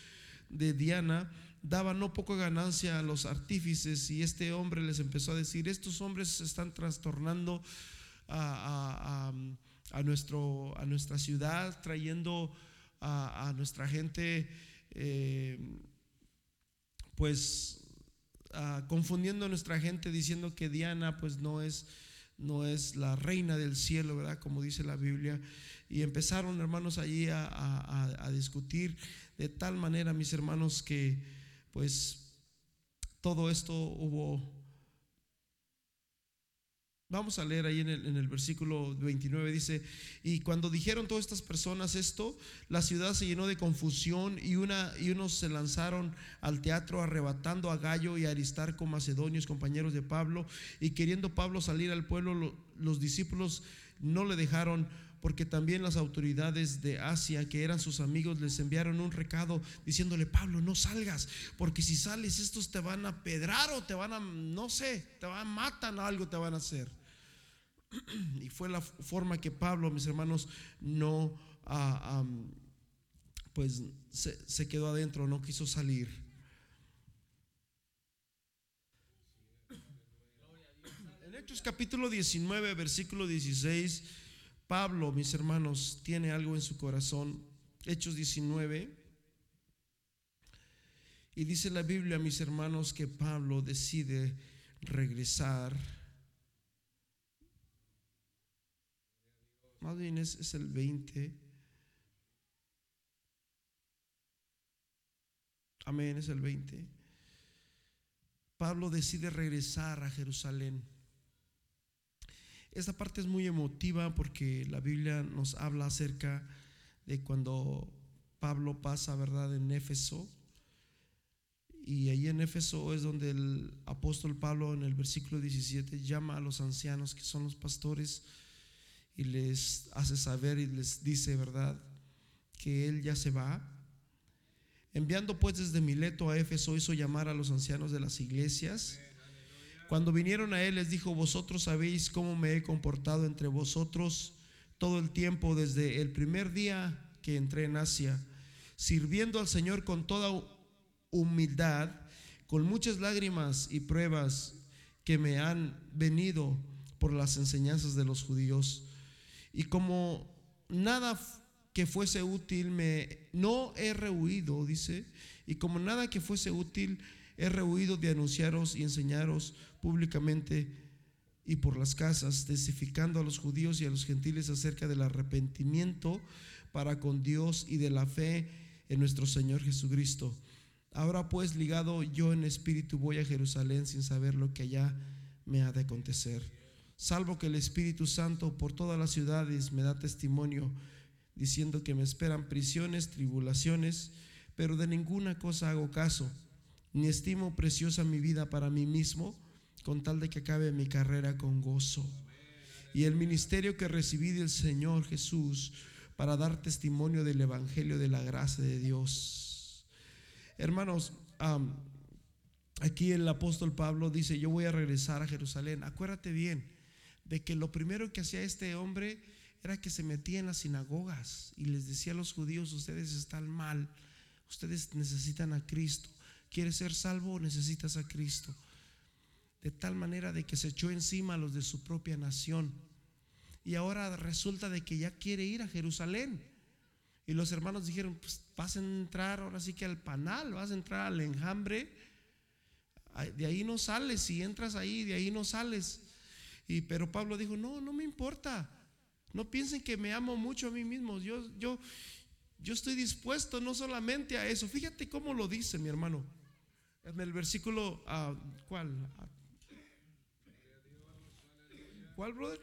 de Diana, daba no poca ganancia a los artífices y este hombre les empezó a decir, estos hombres están trastornando a a, nuestro, a nuestra ciudad, trayendo a, nuestra gente, eh, pues confundiendo a nuestra gente diciendo que Diana pues no es, no es la reina del cielo, ¿verdad? Como dice la Biblia. Y empezaron hermanos allí a, a discutir de tal manera, mis hermanos, que pues todo esto hubo Vamos a leer ahí en el, versículo 29, dice, y cuando dijeron todas estas personas esto, la ciudad se llenó de confusión y, una, y unos se lanzaron al teatro arrebatando a Gallo y a Aristarco, macedonios, compañeros de Pablo, y queriendo Pablo salir al pueblo, los discípulos no le dejaron porque también las autoridades de Asia, que eran sus amigos, les enviaron un recado diciéndole, Pablo, no salgas, porque si sales estos te van a pedrar o te van a, no sé, te van a matar o algo te van a hacer. Y fue la forma que Pablo, mis hermanos, no, ah, pues se, quedó adentro, no quiso salir. capítulo 19, versículo 16, Pablo, mis hermanos, tiene algo en su corazón. Hechos 19. Y dice la Biblia, mis hermanos, que Pablo decide regresar. Más bien es, es el 20. Amén, es el 20. Pablo decide regresar a Jerusalén. Esta parte es muy emotiva porque la Biblia nos habla acerca de cuando Pablo pasa, ¿verdad?, en Éfeso. Y ahí en Éfeso es donde el apóstol Pablo en el versículo 17 llama a los ancianos que son los pastores y les hace saber y les dice, ¿verdad?, que él ya se va Enviando pues desde Mileto a Éfeso hizo llamar a los ancianos de las iglesias. Cuando vinieron a él les dijo, vosotros sabéis cómo me he comportado entre vosotros todo el tiempo desde el primer día que entré en Asia, sirviendo al Señor con toda humildad, con muchas lágrimas y pruebas que me han venido por las enseñanzas de los judíos. Y como nada que fuese útil me no he rehuido, dice, y como nada que fuese útil he rehuido de anunciaros y enseñaros públicamente y por las casas, testificando a los judíos y a los gentiles acerca del arrepentimiento para con Dios y de la fe en nuestro Señor Jesucristo. Ahora pues ligado yo en espíritu voy a Jerusalén sin saber lo que allá me ha de acontecer. Salvo que el Espíritu Santo por todas las ciudades me da testimonio diciendo que me esperan prisiones, tribulaciones, pero de ninguna cosa hago caso, ni estimo preciosa mi vida para mí mismo, con tal de que acabe mi carrera con gozo. Y el ministerio que recibí del Señor Jesús para dar testimonio del Evangelio de la gracia de Dios. Hermanos, aquí el apóstol Pablo dice, yo voy a regresar a Jerusalén. Acuérdate bien de que lo primero que hacía este hombre era que se metía en las sinagogas y les decía a los judíos, ustedes están mal, ustedes necesitan a Cristo. ¿Quieres ser salvo? Necesitas a Cristo. De tal manera de que se echó encima a los de su propia nación. Y ahora resulta de que ya quiere ir a Jerusalén. Y los hermanos dijeron, pues vas a entrar ahora sí que al panal, vas a entrar al enjambre. De ahí no sales, si entras ahí, de ahí no sales. Y pero Pablo dijo, no, no me importa. No piensen que me amo mucho a mí mismo. Yo, yo, yo estoy dispuesto no solamente a eso. Fíjate cómo lo dice mi hermano. En el versículo, uh, ¿cuál? ¿Cuál, brother?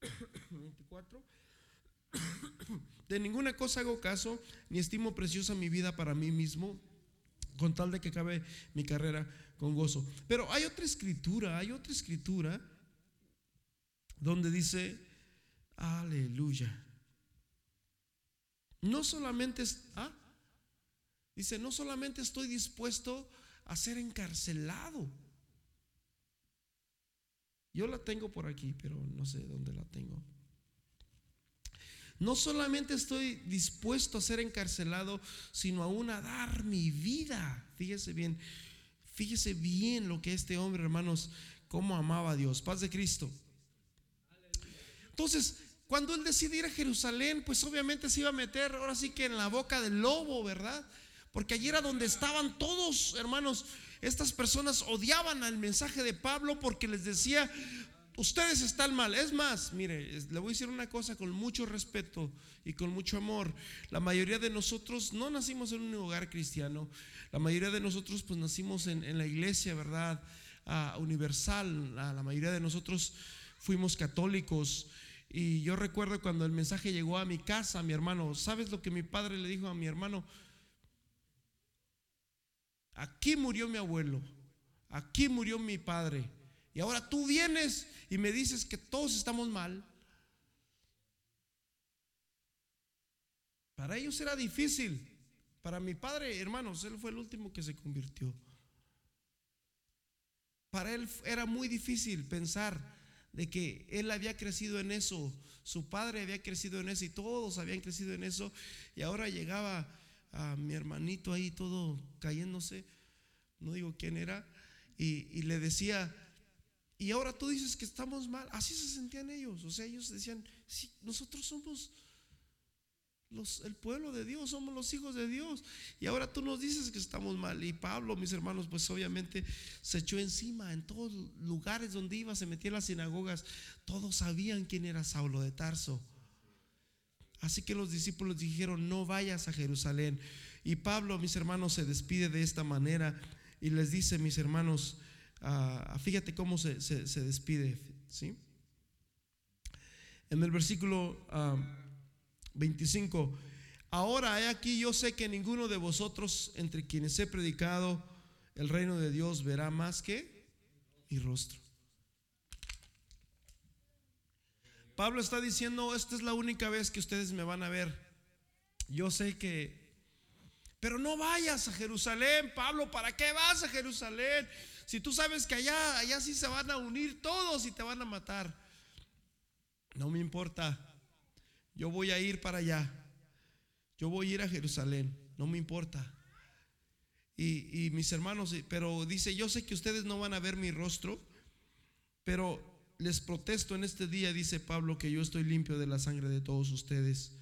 24. De ninguna cosa hago caso, ni estimo preciosa mi vida para mí mismo, con tal de que acabe mi carrera con gozo. Pero hay otra escritura, hay otra escritura donde dice, Aleluya. No solamente ¿ah? dice, no solamente estoy dispuesto a ser encarcelado. Yo la tengo por aquí, pero no sé dónde la tengo. No solamente estoy dispuesto a ser encarcelado, sino aún a dar mi vida. Fíjese bien, fíjese bien lo que este hombre, hermanos, cómo amaba a Dios. Paz de Cristo. Entonces, cuando él decide ir a Jerusalén, pues obviamente se iba a meter ahora sí que en la boca del lobo, ¿verdad? Porque allí era donde estaban todos, hermanos. Estas personas odiaban al mensaje de Pablo porque les decía, ustedes están mal. Es más, mire, le voy a decir una cosa con mucho respeto y con mucho amor. La mayoría de nosotros no nacimos en un hogar cristiano. La mayoría de nosotros pues nacimos en, la iglesia, ¿verdad? Ah, universal. la mayoría de nosotros fuimos católicos. Y yo recuerdo cuando el mensaje llegó a mi casa, mi hermano, ¿sabes lo que mi padre le dijo a mi hermano? Aquí murió mi abuelo, aquí murió mi padre. Y ahora tú vienes y me dices que todos estamos mal. Para ellos era difícil. Para mi padre, hermanos, él fue el último que se convirtió. Para él era muy difícil pensar de que él había crecido en eso, su padre había crecido en eso y todos habían crecido en eso y ahora llegaba a mi hermanito ahí todo cayéndose, no digo quién era, y, le decía, Y ahora tú dices que estamos mal. Así se sentían ellos. O sea, ellos decían, sí, nosotros somos el pueblo de Dios, somos los hijos de Dios. Y ahora tú nos dices que estamos mal. Y Pablo, mis hermanos, pues obviamente se echó encima en todos lugares donde iba, se metía en las sinagogas. Todos sabían quién era Saulo de Tarso. Así que los discípulos dijeron, no vayas a Jerusalén. Y Pablo, mis hermanos, se despide de esta manera y les dice, mis hermanos, uh, fíjate cómo se, se, se, despide. ¿sí? En el versículo uh, 25, ahora he aquí yo sé que ninguno de vosotros entre quienes he predicado el reino de Dios verá más que mi rostro. Pablo está diciendo, esta es la única vez que ustedes me van a ver. Yo sé que... Pero no vayas a Jerusalén, Pablo, ¿para qué vas a Jerusalén? Si tú sabes que allá, allá sí se van a unir todos y te van a matar. No me importa. Yo voy a ir para allá. Yo voy a ir a Jerusalén. No me importa. Y, y mis hermanos, pero dice, yo sé que ustedes no van a ver mi rostro, pero les protesto en este día, dice Pablo, que yo estoy limpio de la sangre de todos ustedes,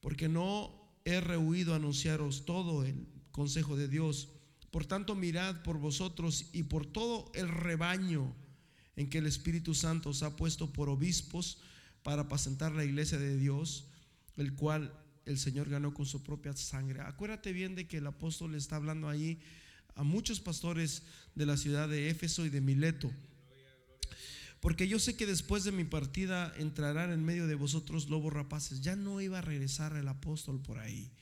porque no he rehuido anunciaros todo el consejo de Dios. Por tanto, mirad por vosotros y por todo el rebaño en que el Espíritu Santo os ha puesto por obispos para apacentar la iglesia de Dios, el cual el Señor ganó con su propia sangre. Acuérdate bien de que el apóstol está hablando allí a muchos pastores de la ciudad de Éfeso y de Mileto porque yo sé que después de mi partida entrarán en medio de vosotros lobos rapaces. Ya no iba a regresar el apóstol por ahí.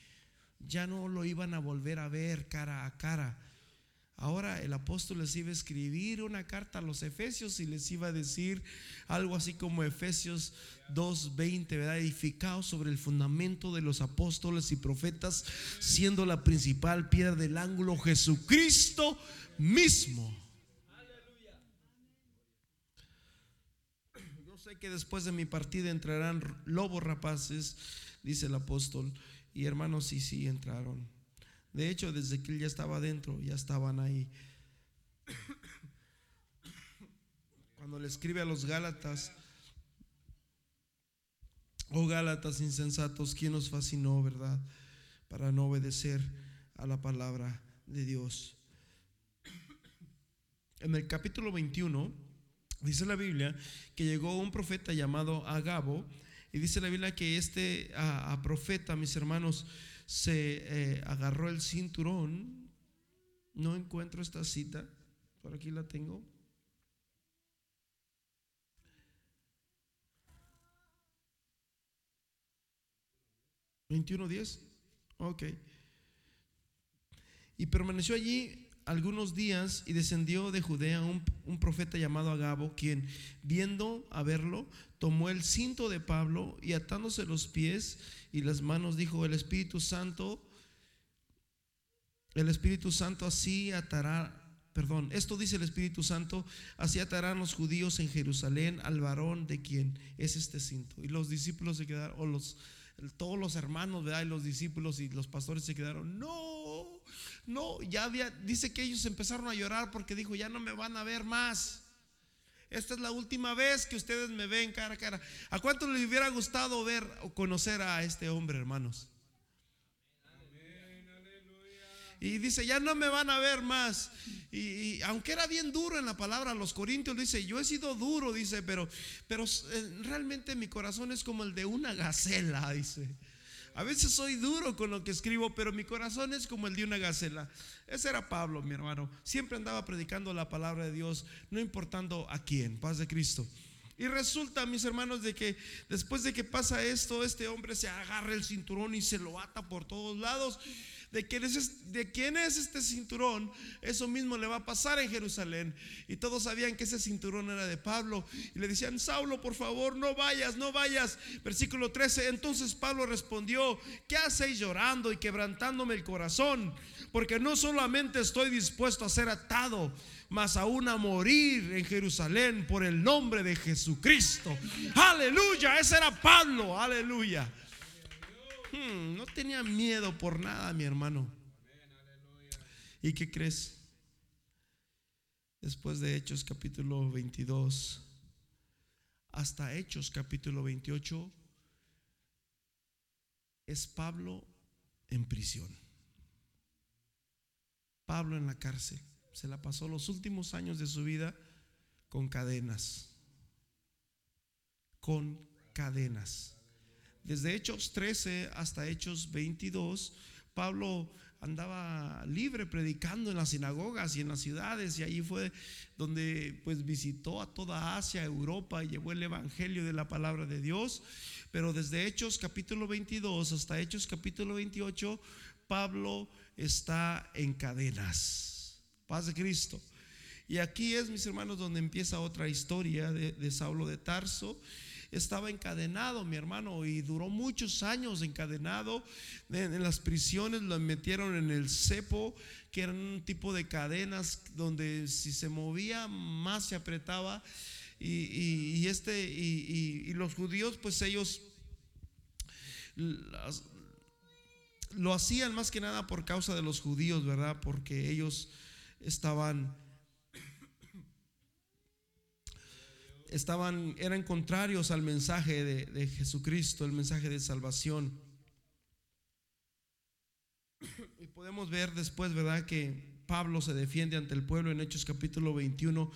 Ya no lo iban a volver a ver cara a cara. Ahora el apóstol les iba a escribir una carta a los efesios y les iba a decir algo así como Efesios 2:20, ¿verdad? Edificado sobre el fundamento de los apóstoles y profetas, siendo la principal piedra del ángulo Jesucristo mismo. sé que después de mi partida entrarán lobos rapaces, dice el apóstol. Y hermanos, sí, sí, entraron. De hecho, desde que él ya estaba adentro, ya estaban ahí. Cuando le escribe a los Gálatas, oh Gálatas insensatos, ¿quién nos fascinó, verdad? Para no obedecer a la palabra de Dios. En el capítulo 21 Dice la Biblia que llegó un profeta llamado Agabo y dice la Biblia que este a, profeta, mis hermanos, se eh, agarró el cinturón. No encuentro esta cita, por aquí la tengo. ¿21.10? Ok. Y permaneció allí algunos días y descendió de Judea un, un, profeta llamado Agabo, quien viendo a verlo, tomó el cinto de Pablo y atándose los pies y las manos, dijo, el Espíritu Santo, el Espíritu Santo así atará, perdón, esto dice el Espíritu Santo, así atarán los judíos en Jerusalén al varón de quien es este cinto. Y los discípulos se quedaron, o los, todos los hermanos, ¿verdad? Y los discípulos y los pastores se quedaron, no no, ya dice que ellos empezaron a llorar porque dijo, ya no me van a ver más. Esta es la última vez que ustedes me ven cara a cara. ¿A cuánto les hubiera gustado ver o conocer a este hombre, hermanos? Y dice, ya no me van a ver más. Y, aunque era bien duro en la palabra, los corintios dice, yo he sido duro, dice, pero, pero eh, realmente mi corazón es como el de una gacela, dice. A veces soy duro con lo que escribo, pero mi corazón es como el de una gacela. Ese era Pablo, mi hermano. Siempre andaba predicando la palabra de Dios, no importando a quién, paz de Cristo. Y resulta, mis hermanos, de que después de que pasa esto, este hombre se agarra el cinturón y se lo ata por todos lados de quién, es, es este cinturón, eso mismo le va a pasar en Jerusalén. Y todos sabían que ese cinturón era de Pablo. Y le decían, Saulo, por favor, no vayas, no vayas. Versículo 13, entonces Pablo respondió, ¿qué hacéis llorando y quebrantándome el corazón? Porque no solamente estoy dispuesto a ser atado, mas aún a morir en Jerusalén por el nombre de Jesucristo. Aleluya, ese era Pablo, aleluya. Hmm, no tenía miedo por nada, mi hermano. ¿Y qué crees? después de Hechos capítulo 22 hasta Hechos capítulo 28, es Pablo en prisión. Pablo en la cárcel. Se la pasó los últimos años de su vida con cadenas. Con cadenas. Desde Hechos 13 hasta Hechos 22, Pablo andaba libre predicando en las sinagogas y en las ciudades y allí fue donde pues visitó a toda Asia, Europa y llevó el evangelio de la palabra de Dios. Pero desde Hechos capítulo 22 hasta Hechos capítulo 28, Pablo está en cadenas. Paz de Cristo. Y aquí es, mis hermanos, donde empieza otra historia de, de Saulo de Tarso estaba encadenado, mi hermano, y duró muchos años encadenado. En, las prisiones lo metieron en el cepo, que era un tipo de cadenas donde si se movía más se apretaba. Y, este, y, los judíos, pues ellos lo hacían más que nada por causa de los judíos, ¿verdad? Porque ellos estaban estaban, eran contrarios al mensaje de, Jesucristo, el mensaje de salvación. Y podemos ver después, ¿verdad?, que Pablo se defiende ante el pueblo en Hechos capítulo 21,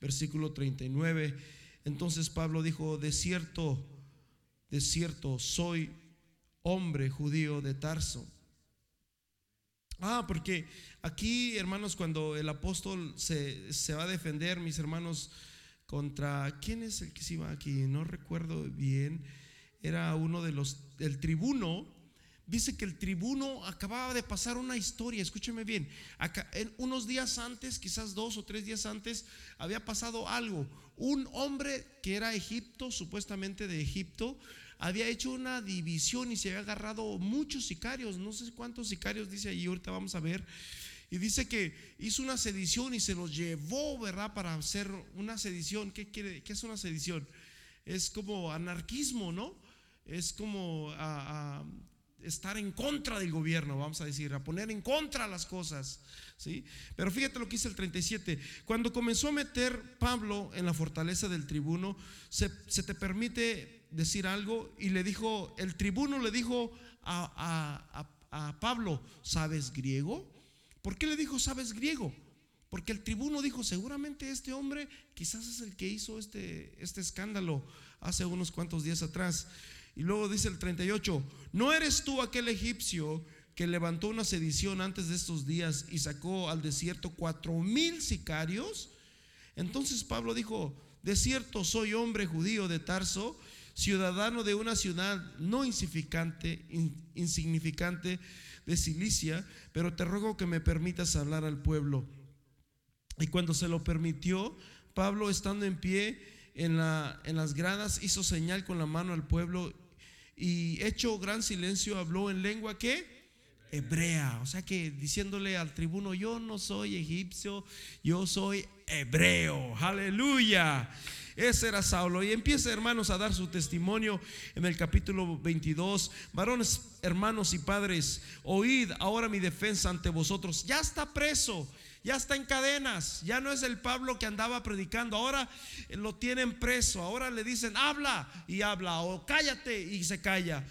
versículo 39. Entonces Pablo dijo, de cierto, de cierto, soy hombre judío de Tarso. Ah, porque aquí, hermanos, cuando el apóstol se, se va a defender, mis hermanos, contra, ¿quién es el que se iba aquí? No recuerdo bien, era uno de los, el tribuno, dice que el tribuno acababa de pasar una historia, escúcheme bien, unos días antes, quizás dos o tres días antes, había pasado algo. Un hombre que era Egipto, supuestamente de Egipto, había hecho una división y se había agarrado muchos sicarios, no sé cuántos sicarios dice ahí, ahorita vamos a ver. Y dice que hizo una sedición y se los llevó, ¿verdad? Para hacer una sedición. ¿Qué, quiere, qué es una sedición? Es como anarquismo, ¿no? Es como a, estar en contra del gobierno, vamos a decir, a poner en contra las cosas. ¿sí? Pero fíjate lo que dice el 37. Cuando comenzó a meter Pablo en la fortaleza del tribuno, se, te permite decir algo y le dijo, el tribuno le dijo a, a Pablo, ¿sabes griego? ¿Por qué le dijo, sabes griego? Porque el tribuno dijo, seguramente este hombre quizás es el que hizo este, este escándalo hace unos cuantos días atrás. Y luego dice el 38, ¿no eres tú aquel egipcio que levantó una sedición antes de estos días y sacó al desierto cuatro mil sicarios? Entonces Pablo dijo, de cierto soy hombre judío de Tarso, ciudadano de una ciudad no insignificante, insignificante de Cilicia, pero te ruego que me permitas hablar al pueblo. Y cuando se lo permitió, Pablo, estando en pie en, la, en las gradas, hizo señal con la mano al pueblo y hecho gran silencio, habló en lengua que hebrea. O sea que diciéndole al tribuno, yo no soy egipcio, yo soy hebreo. Aleluya. Ese era Saulo. Y empieza, hermanos, a dar su testimonio en el capítulo 22. Varones, hermanos y padres, oíd ahora mi defensa ante vosotros. Ya está preso. Ya está en cadenas, ya no es el Pablo que andaba predicando, ahora lo tienen preso, ahora le dicen habla y habla o cállate y se calla.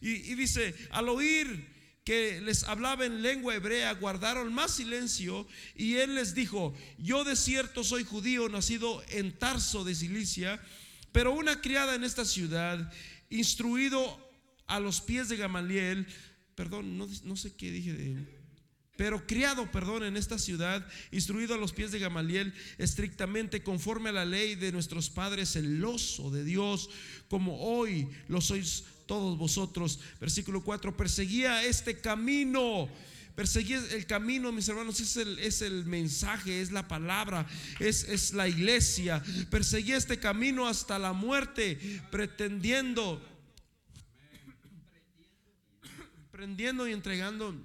Y, y dice, al oír que les hablaba en lengua hebrea guardaron más silencio y él les dijo, yo de cierto soy judío nacido en Tarso de Cilicia, pero una criada en esta ciudad, instruido a los pies de Gamaliel, perdón, no, sé qué dije de... Pero criado, perdón, en esta ciudad, instruido a los pies de Gamaliel, estrictamente conforme a la ley de nuestros padres, celoso de Dios, como hoy lo sois todos vosotros. Versículo 4, perseguía este camino. Perseguía el camino, mis hermanos, es el, es el mensaje, es la palabra, es, es la iglesia. Perseguía este camino hasta la muerte, pretendiendo, prendiendo y entregando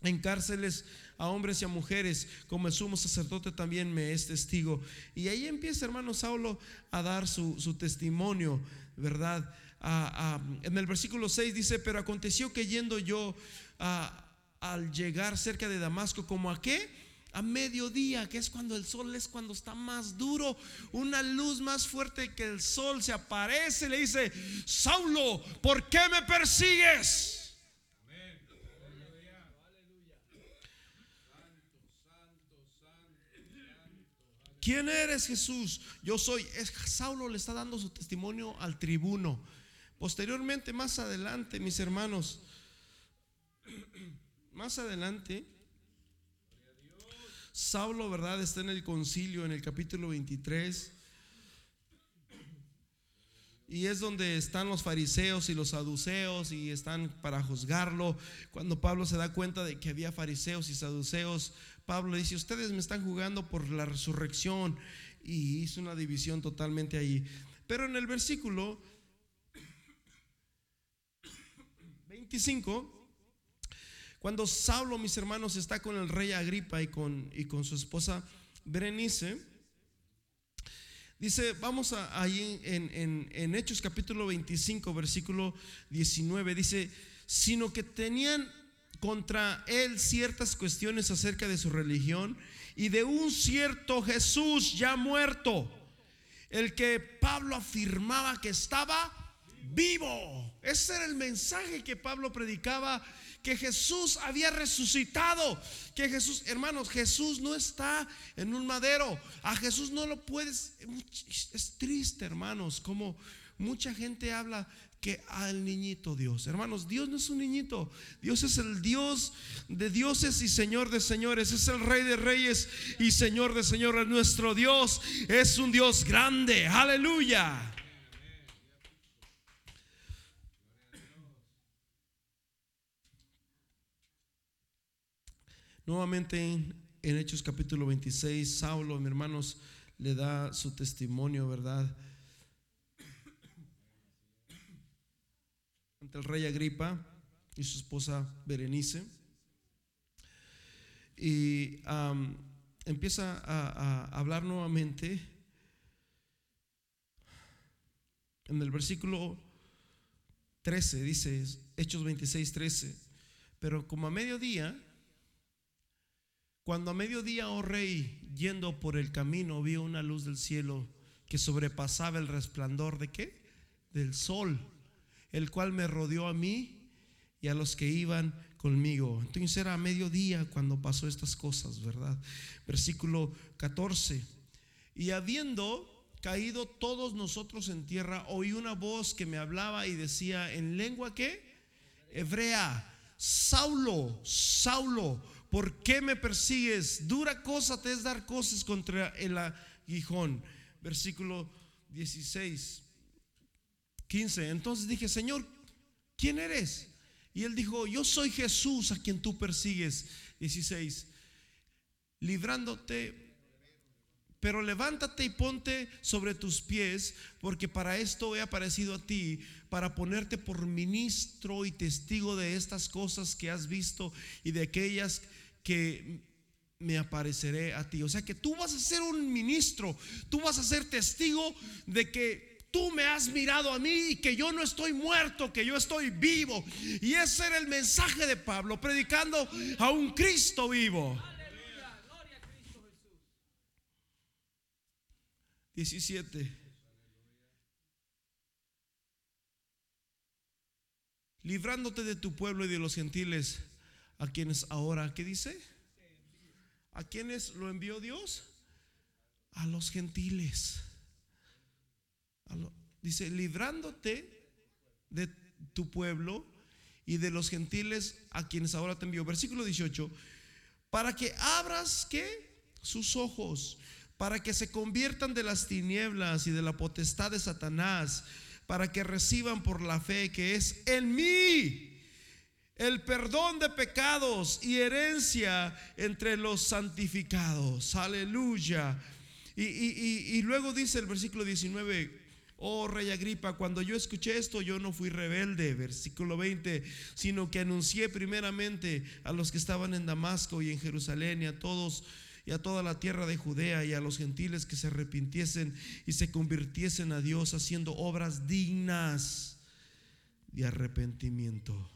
en cárceles a hombres y a mujeres, como el sumo sacerdote también me es testigo. Y ahí empieza, hermano Saulo, a dar su, su testimonio, ¿verdad? En el versículo 6 dice, pero aconteció que yendo yo al llegar cerca de Damasco, como a qué? a mediodía, que es cuando el sol es cuando está más duro, una luz más fuerte que el sol se aparece le dice, Saulo, ¿por qué me persigues? ¿Quién eres Jesús? Yo soy. Saulo le está dando su testimonio al tribuno. Posteriormente, más adelante, mis hermanos, más adelante, Saulo, ¿verdad? Está en el concilio, en el capítulo 23. Y es donde están los fariseos y los saduceos y están para juzgarlo. Cuando Pablo se da cuenta de que había fariseos y saduceos, Pablo dice, ustedes me están jugando por la resurrección. Y hizo una división totalmente ahí. Pero en el versículo 25 cuando Saulo, mis hermanos, está con el rey Agripa y con, y con su esposa Berenice, dice, vamos ahí en, en Hechos capítulo 25, versículo 19, dice, sino que tenían contra él ciertas cuestiones acerca de su religión y de un cierto Jesús ya muerto, el que Pablo afirmaba que estaba vivo. Ese era el mensaje que Pablo predicaba que Jesús había resucitado, que Jesús, hermanos, Jesús no está en un madero, a Jesús no lo puedes, es triste, hermanos, como mucha gente habla que al niñito Dios. Hermanos, Dios no es un niñito. Dios es el Dios de dioses y Señor de señores. Es el Rey de reyes y Señor de señores. Nuestro Dios es un Dios grande. Aleluya. Nuevamente en Hechos capítulo 26, Saulo, mis hermanos, le da su testimonio, ¿verdad? Ante el rey Agripa y su esposa Berenice. Y empieza a, a hablar nuevamente en el versículo 13, dice Hechos 26, 13. Pero como a mediodía, cuando a mediodía, oh rey, yendo por el camino, vio una luz del cielo que sobrepasaba el resplandor de qué? Del sol, el cual me rodeó a mí y a los que iban conmigo. Entonces era a mediodía cuando pasó estas cosas, ¿verdad? Versículo 14. Y habiendo caído todos nosotros en tierra, oí una voz que me hablaba y decía en lengua que hebrea, Saulo, Saulo, ¿por qué me persigues? Dura cosa te es dar cosas contra el aguijón. Versículo 16, 15. Entonces dije, Señor, ¿quién eres? Y él dijo, yo soy Jesús a quien tú persigues. 16, librándote pero levántate y ponte sobre tus pies, porque para esto he aparecido a ti, para ponerte por ministro y testigo de estas cosas que has visto y de aquellas que me apareceré a ti. O sea que tú vas a ser un ministro, tú vas a ser testigo de que tú me has mirado a mí y que yo no estoy muerto, que yo estoy vivo. Y ese era el mensaje de Pablo, predicando a un Cristo vivo. 17. Librándote de tu pueblo y de los gentiles a quienes ahora, ¿qué dice? ¿A quienes lo envió Dios? A los gentiles. dice, librándote de tu pueblo y de los gentiles a quienes ahora te envió. Versículo 18, para que abras, ¿qué? Sus ojos, para que se conviertan de las tinieblas y de la potestad de Satanás, para que reciban por la fe que es en mí el perdón de pecados y herencia entre los santificados. Aleluya. Y, luego dice el versículo 19, oh rey Agripa, cuando yo escuché esto, yo no fui rebelde, versículo 20, sino que anuncié primeramente a los que estaban en Damasco y en Jerusalén y a todos y a toda la tierra de Judea y a los gentiles que se arrepintiesen y se convirtiesen a Dios haciendo obras dignas de arrepentimiento.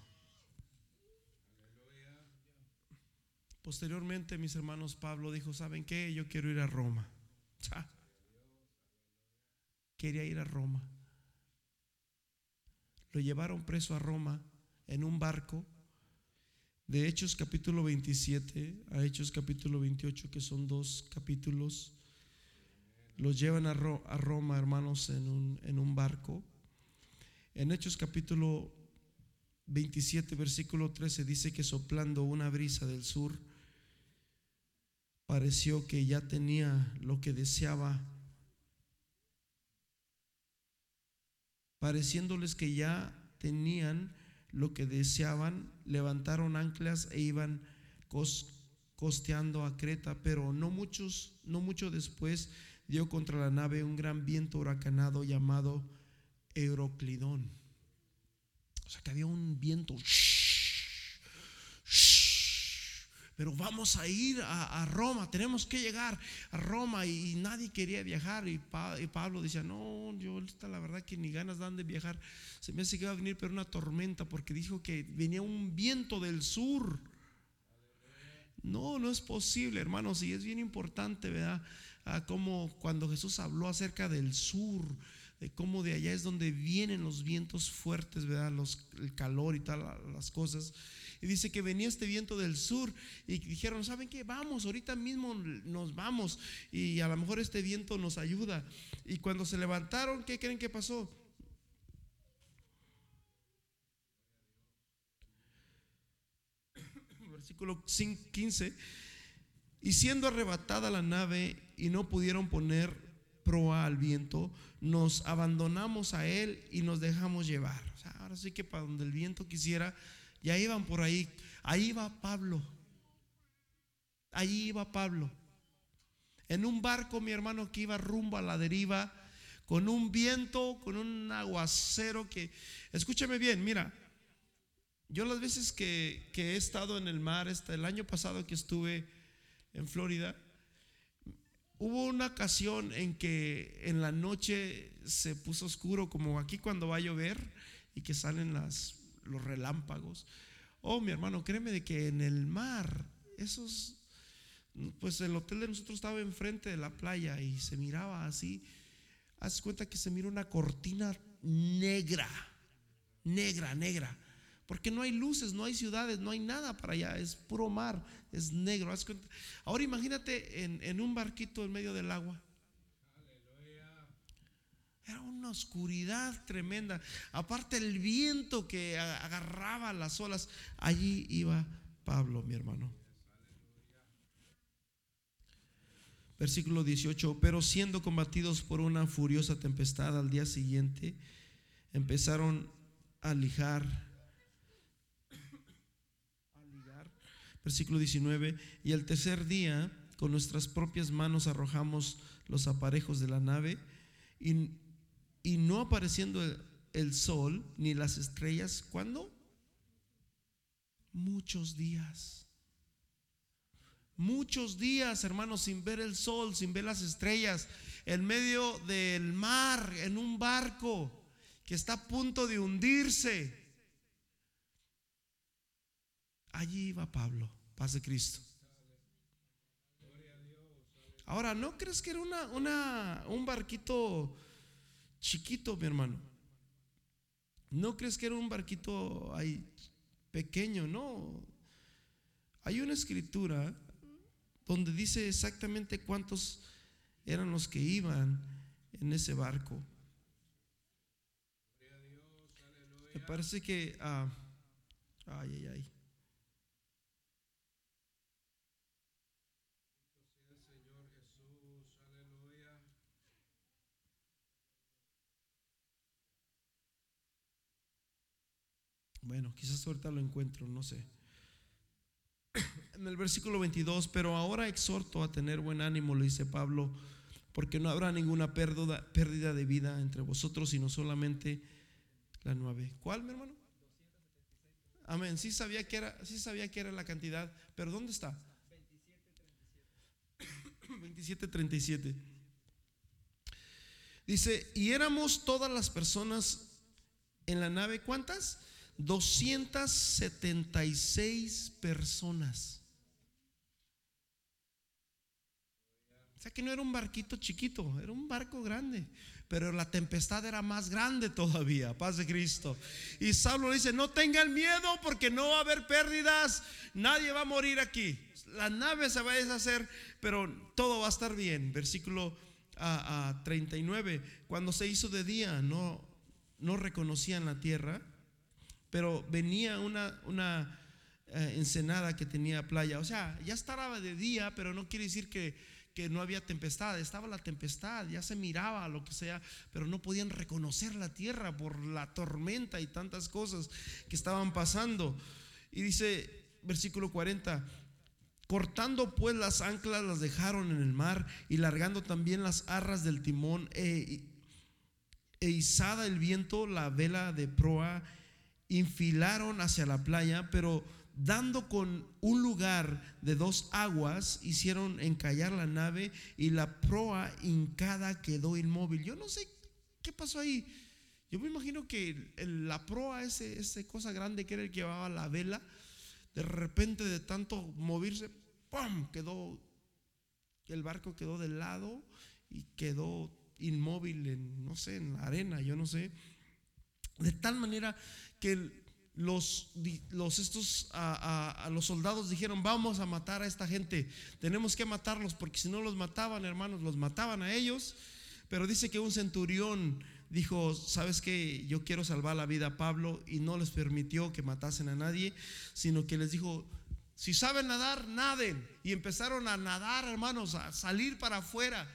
Posteriormente, mis hermanos, Pablo dijo, ¿saben qué? Yo quiero ir a Roma. Quería ir a Roma. Lo llevaron preso a Roma en un barco. De Hechos capítulo 27 a Hechos capítulo 28, que son dos capítulos, los llevan a, Roma, hermanos, en un, en un barco. En Hechos capítulo 27, versículo 13, dice que soplando una brisa del sur, pareció que ya tenía lo que deseaba, pareciéndoles que ya tenían lo que deseaban, levantaron anclas e iban costeando a Creta, pero no muchos, no mucho después dio contra la nave un gran viento huracanado llamado Euroclidón. O sea que había un viento pero vamos a ir a, Roma, tenemos que llegar a Roma y, nadie quería viajar y, Pablo decía, no, yo la verdad que ni ganas dan de viajar, se me hace que a venir pero una tormenta porque dijo que venía un viento del sur. No, no es posible, hermanos, y es bien importante, ¿verdad? Ah, como cuando Jesús habló acerca del sur, de cómo de allá es donde vienen los vientos fuertes, ¿verdad? Los, el calor y tal, las cosas. Y dice que venía este viento del sur y dijeron, ¿saben qué? Vamos, ahorita mismo nos vamos y a lo mejor este viento nos ayuda. Y cuando se levantaron, ¿qué creen que pasó? Versículo 15. Y siendo arrebatada la nave y no pudieron poner proa al viento, nos abandonamos a él y nos dejamos llevar. ahora sí que para donde el viento quisiera, ya iban por ahí. Ahí va Pablo. Ahí iba Pablo. En un barco, mi hermano, que iba rumbo a la deriva, con un viento, con un aguacero que, escúchame bien, mira, yo las veces que, que he estado en el mar, hasta el año pasado que estuve en Florida, hubo una ocasión en que en la noche se puso oscuro, como aquí cuando va a llover y que salen los relámpagos. Oh, mi hermano, créeme de que en el mar, esos, pues el hotel de nosotros estaba enfrente de la playa y se miraba así. Haz cuenta que se mira una cortina negra, negra, negra. Porque no hay luces, no hay ciudades, no hay nada para allá, es puro mar, es negro. Ahora imagínate en, en un barquito en medio del agua. Era una oscuridad tremenda. Aparte el viento que agarraba las olas. Allí iba Pablo, mi hermano. Versículo 18. Pero siendo combatidos por una furiosa tempestad al día siguiente, empezaron a lijar. A ligar. Versículo 19. Y al tercer día, con nuestras propias manos arrojamos los aparejos de la nave y y no apareciendo el, sol ni las estrellas, ¿cuándo? Muchos días. Muchos días, hermanos, sin ver el sol, sin ver las estrellas, en medio del mar, en un barco que está a punto de hundirse. Allí iba Pablo, paz de Cristo. Ahora, ¿no crees que era una, una, un barquito chiquito, mi hermano. ¿No crees que era un barquito ahí pequeño? No. Hay una escritura donde dice exactamente cuántos eran los que iban en ese barco. Me parece que, ah, ay, ay, ay. Bueno, quizás ahorita lo encuentro, no sé. En el versículo 22, pero ahora exhorto a tener buen ánimo, le dice Pablo, porque no habrá ninguna pérdida, pérdida de vida entre vosotros, sino solamente la nueve. ¿Cuál, mi hermano? Amén. Sí sabía que era, sí sabía que era la cantidad, pero ¿dónde está? 27:37. Dice, y éramos todas las personas en la nave, ¿cuántas? 276 personas. sea que no era un barquito chiquito, era un barco grande. Pero la tempestad era más grande todavía, paz de Cristo. Y Saulo dice, no tengan miedo porque no va a haber pérdidas, nadie va a morir aquí. La nave se va a deshacer, pero todo va a estar bien. Versículo a, 39, cuando se hizo de día, no, no reconocían la tierra, pero venía una, una eh, ensenada que tenía playa. O sea, ya estaba de día, pero no quiere decir que, que no había tempestad. Estaba la tempestad, ya se miraba lo que sea, pero no podían reconocer la tierra por la tormenta y tantas cosas que estaban pasando. Y dice, versículo 40, Cortando pues las anclas las dejaron en el mar y largando también las arras del timón e, e izada el viento la vela de proa, infilaron hacia la playa, pero dando con un lugar de dos aguas, hicieron encallar la nave y la proa hincada quedó inmóvil. Yo no sé qué pasó ahí. Yo me imagino que la proa, ese, ese cosa grande que era el que llevaba la vela, de repente de tanto moverse, ¡pum! quedó, el barco quedó de lado y quedó inmóvil en, no sé, en la arena, yo no sé. De tal manera que los, los estos a, los soldados dijeron vamos a matar a esta gente tenemos que matarlos porque si no los mataban hermanos los mataban a ellos pero dice que un centurión dijo, ¿sabes que Yo quiero salvar la vida a Pablo y no les permitió que matasen a nadie, sino que les dijo, si saben nadar, naden. Y empezaron a nadar, hermanos, a salir para afuera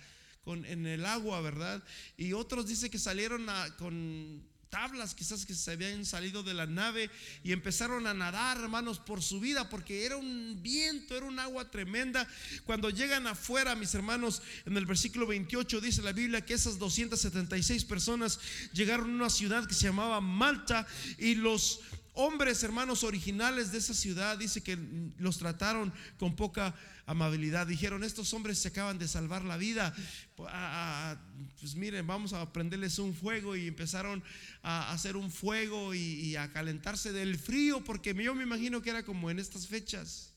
con, en el agua, ¿verdad? Y otros dice que salieron con tablas quizás que se habían salido de la nave y empezaron a nadar, hermanos, por su vida, porque era un viento, era un agua tremenda. Cuando llegan afuera, mis hermanos, en el versículo 28 dice la Biblia que esas 276 personas llegaron a una ciudad que se llamaba Malta y los hombres, hermanos originales de esa ciudad, dice que los trataron con poca amabilidad. Dijeron, estos hombres se acaban de salvar la vida. Pues miren, vamos a prenderles un fuego y empezaron a hacer un fuego y, a calentarse del frío, porque yo me imagino que era como en estas fechas.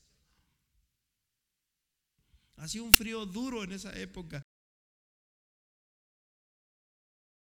Hacía un frío duro en esa época.